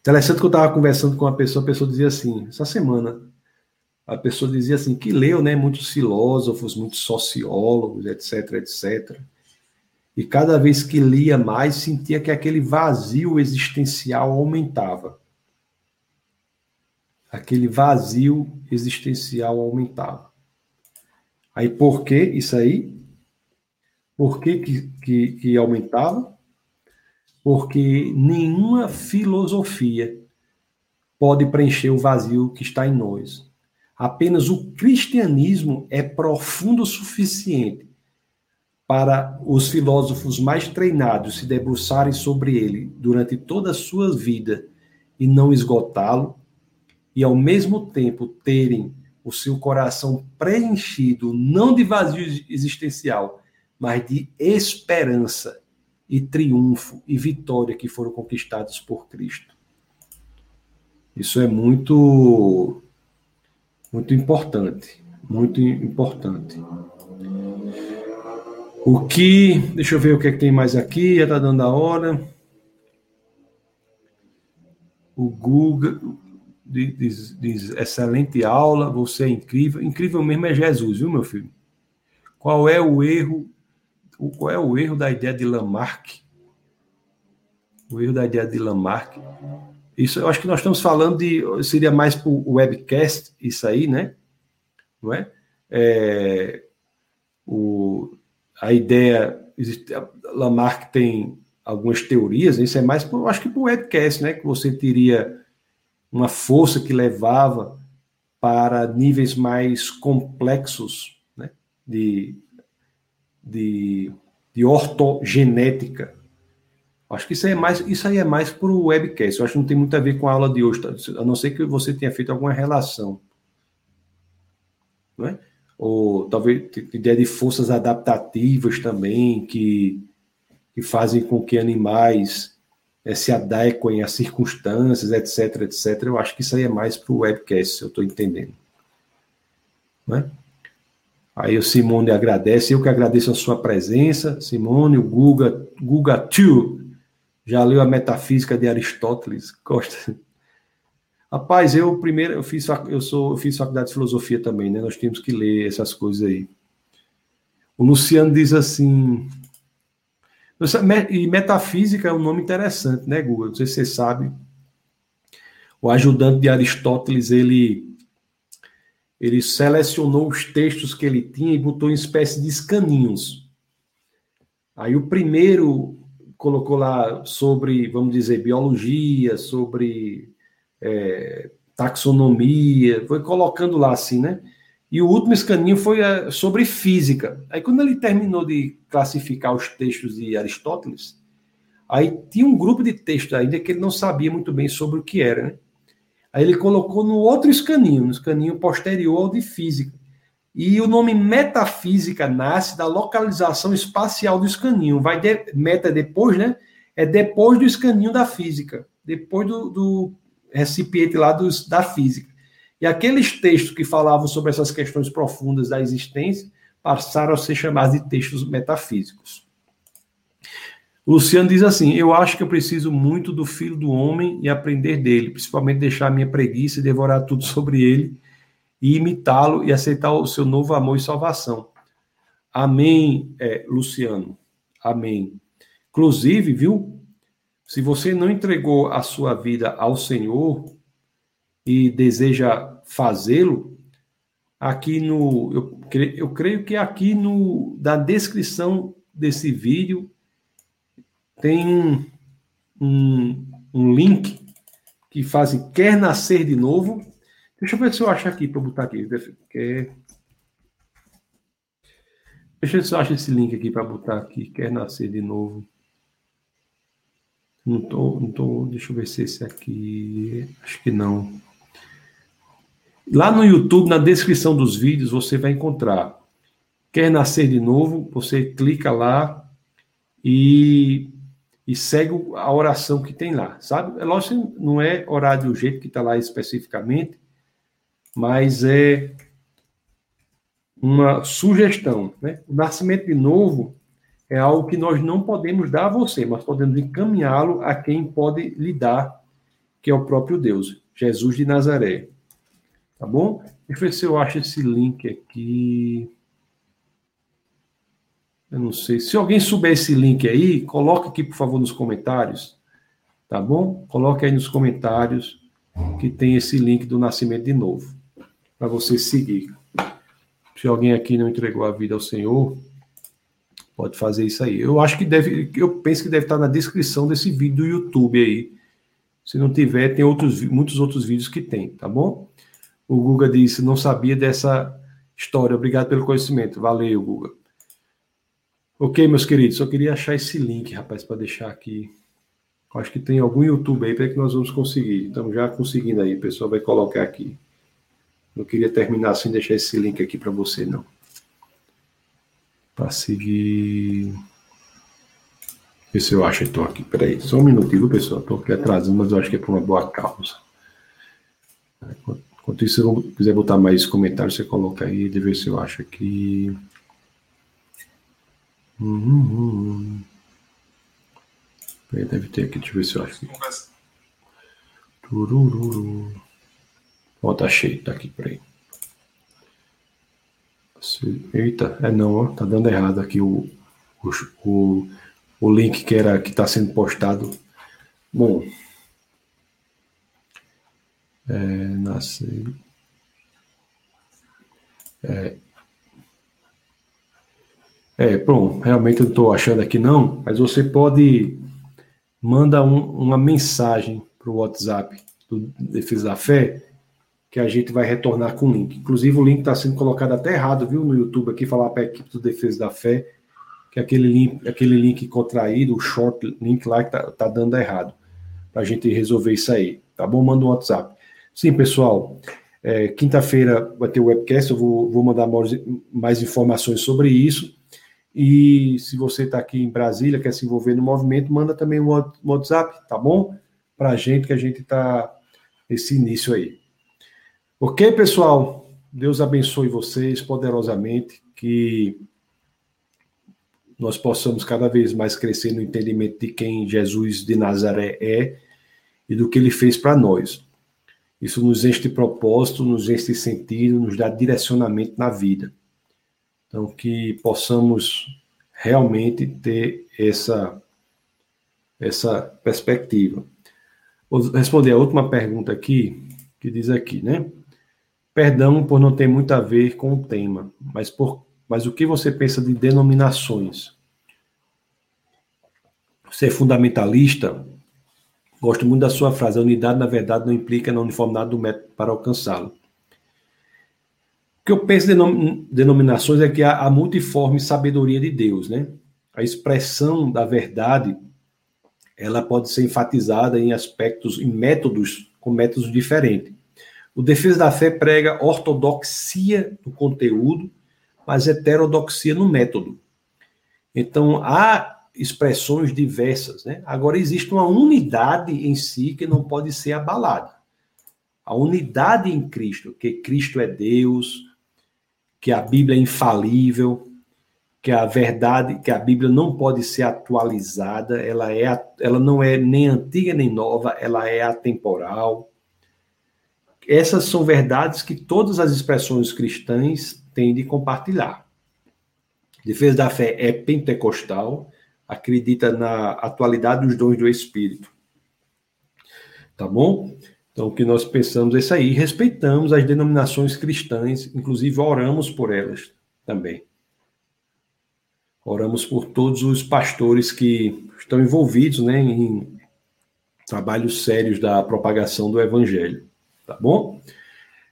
Interessante que eu estava conversando com uma pessoa, a pessoa dizia assim, essa semana, a pessoa dizia assim, que leu né, muitos filósofos, muitos sociólogos, etc, etc. E cada vez que lia mais, sentia que aquele vazio existencial aumentava. Aquele vazio existencial aumentava. Aí por que isso aí? Por que, que, que, aumentava? Porque nenhuma filosofia pode preencher o vazio que está em nós. Apenas o cristianismo é profundo o suficiente para os filósofos mais treinados se debruçarem sobre ele durante toda a sua vida e não esgotá-lo, e ao mesmo tempo terem o seu coração preenchido não de vazio existencial, mas de esperança e triunfo e vitória que foram conquistados por Cristo. Isso é muito muito importante, muito importante. O que, deixa eu ver o que, é que tem mais aqui, já está dando a hora. O Google diz, diz, excelente aula, você é incrível. Incrível mesmo é Jesus, viu, meu filho? Qual é o erro? Qual é o erro da ideia de Lamarck? O erro da ideia de Lamarck isso eu acho que nós estamos falando de. Seria mais para o webcast, isso aí, né? Não é? é o, a ideia. Existe, Lamarck tem algumas teorias, isso é mais, eu acho que para o webcast, né? Que você teria uma força que levava para níveis mais complexos né? de, de, de ortogenética Acho que isso aí é mais, isso aí é mais para o webcast. Eu acho que não tem muito a ver com a aula de hoje, tá? a não ser que você tenha feito alguma relação. Não é? Ou talvez ideia de forças adaptativas também, que, que fazem com que animais é, se adequem às circunstâncias, etc, etc. Eu acho que isso aí é mais para o webcast, eu estou entendendo. Não é? Aí o Simone agradece, eu que agradeço a sua presença, Simone, o Guga, Guga Tio, já leu a Metafísica de Aristóteles? Gosta? Rapaz, eu primeiro eu fiz eu sou eu fiz faculdade de filosofia também, né? Nós temos que ler essas coisas aí. O Luciano diz assim, e metafísica é um nome interessante, né, Google? Não sei se você sabe. O ajudante de Aristóteles, ele ele selecionou os textos que ele tinha e botou em espécie de escaninhos. Aí o primeiro colocou lá sobre, vamos dizer, biologia, sobre é, taxonomia, foi colocando lá assim, né? E o último escaninho foi é, sobre física. Aí, quando ele terminou de classificar os textos de Aristóteles, Aí tinha um grupo de texto ainda que ele não sabia muito bem sobre o que era, né? Aí ele colocou no outro escaninho, no escaninho posterior ao de física. E o nome metafísica nasce da localização espacial do escaninho. Vai de, meta depois, né? É depois do escaninho da física, depois do, do recipiente lá dos, da física. E aqueles textos que falavam sobre essas questões profundas da existência passaram a ser chamados de textos metafísicos. Luciano diz assim: Eu acho que eu preciso muito do filho do homem e aprender dele, principalmente deixar minha preguiça e devorar tudo <laughs> sobre ele e imitá-lo e aceitar o seu novo amor e salvação. Amém, é, Luciano. Amém. Inclusive, viu? Se você não entregou a sua vida ao Senhor e deseja fazê-lo, aqui no. Eu, eu creio que aqui no da descrição desse vídeo tem um, um, um link que faz quer nascer de novo. Deixa eu ver se eu acho aqui para botar aqui. Quer... Deixa eu ver se eu acho esse link aqui para botar aqui. Quer nascer de novo. Não tô, não tô. Deixa eu ver se esse aqui. Acho que não. Lá no YouTube, na descrição dos vídeos, você vai encontrar. Quer nascer de novo? Você clica lá e, e segue a oração que tem lá, sabe? É lógico que não é orar do jeito que está lá especificamente, mas é uma sugestão. Né? O nascimento de novo é algo que nós não podemos dar a você, mas podemos encaminhá-lo a quem pode lhe dar, que é o próprio Deus, Jesus de Nazaré. Tá bom? Deixa eu ver se eu acho esse link aqui. Eu não sei. Se alguém souber esse link aí, coloque aqui, por favor, nos comentários. Tá bom? Coloque aí nos comentários que tem esse link do nascimento de novo. Para você seguir. Se alguém aqui não entregou a vida ao Senhor, pode fazer isso aí. Eu acho que deve, eu penso que deve estar na descrição desse vídeo do YouTube aí. Se não tiver, tem outros, muitos outros vídeos que tem, tá bom? O Guga disse: não sabia dessa história. Obrigado pelo conhecimento. Valeu, Guga. Ok, meus queridos, só queria achar esse link, rapaz, para deixar aqui. Acho que tem algum YouTube aí para que nós vamos conseguir. Estamos já conseguindo aí, o pessoal vai colocar aqui. Não queria terminar sem deixar esse link aqui para você, não. Para seguir. Ver se eu acho então aqui. Peraí, só um minutinho, pessoal? Estou aqui atrasando, mas eu acho que é por uma boa causa. Enquanto isso, se você quiser botar mais comentários, você coloca aí, de ver se eu acho aqui. Uhum. Deve ter aqui, deixa eu ver se eu acho aqui. Ó, tá cheio, tá aqui, peraí. Eita, é não, ó, tá dando errado aqui o, o, o, o link que era que está sendo postado. Bom, é, nascer. É, é, bom, realmente eu não estou achando aqui não, mas você pode manda um, uma mensagem para o WhatsApp do Defesa da Fé que a gente vai retornar com o link. Inclusive o link está sendo colocado até errado, viu, no YouTube aqui, falar para a equipe do Defesa da Fé que aquele link, aquele link contraído, o short link lá que tá, tá dando errado, para a gente resolver isso aí, tá bom? Manda um WhatsApp. Sim, pessoal. É, Quinta-feira vai ter o webcast, eu vou, vou mandar mais, mais, informações sobre isso. E se você está aqui em Brasília, quer se envolver no movimento, manda também um WhatsApp, tá bom? Para a gente, que a gente está nesse início aí. Ok, pessoal? Deus abençoe vocês poderosamente, que nós possamos cada vez mais crescer no entendimento de quem Jesus de Nazaré é e do que ele fez para nós. Isso nos enche de propósito, nos enche de sentido, nos dá direcionamento na vida. Então, que possamos realmente ter essa, essa perspectiva. Vou responder a última pergunta aqui, que diz aqui, né? Perdão por não ter muito a ver com o tema, mas, por, mas o que você pensa de denominações? Você é fundamentalista? Gosto muito da sua frase. A unidade, na verdade, não implica na uniformidade do método para alcançá-lo. O que eu penso em denominações é que há a multiforme sabedoria de Deus, né? A expressão da verdade ela pode ser enfatizada em aspectos, em métodos, com métodos diferentes. O Defesa da Fé prega ortodoxia no conteúdo, mas heterodoxia no método. Então, há expressões diversas. Né? Agora, existe uma unidade em si que não pode ser abalada. A unidade em Cristo, que Cristo é Deus, que a Bíblia é infalível, que a verdade, que a Bíblia não pode ser atualizada, ela, é, ela não é nem antiga nem nova, ela é atemporal. Essas são verdades que todas as expressões cristãs têm de compartilhar. Defesa da fé é pentecostal, acredita na atualidade dos dons do Espírito. Tá bom? Então, o que nós pensamos é isso aí. Respeitamos as denominações cristãs, inclusive oramos por elas também. Oramos por todos os pastores que estão envolvidos né, em trabalhos sérios da propagação do Evangelho. Tá bom?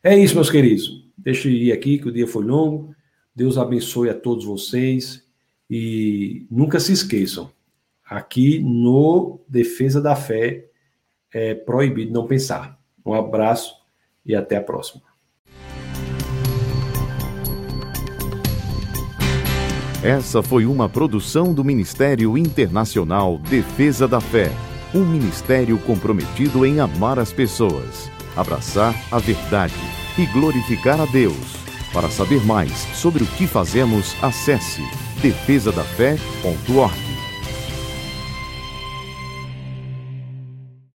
É isso, meus queridos. Deixa eu ir aqui, que o dia foi longo. Deus abençoe a todos vocês. E nunca se esqueçam, aqui no Defesa da Fé é proibido não pensar. Um abraço e até a próxima.
Essa foi uma produção do Ministério Internacional Defesa da Fé, um ministério comprometido em amar as pessoas, abraçar a verdade e glorificar a Deus. Para saber mais sobre o que fazemos, acesse defesadafé.org.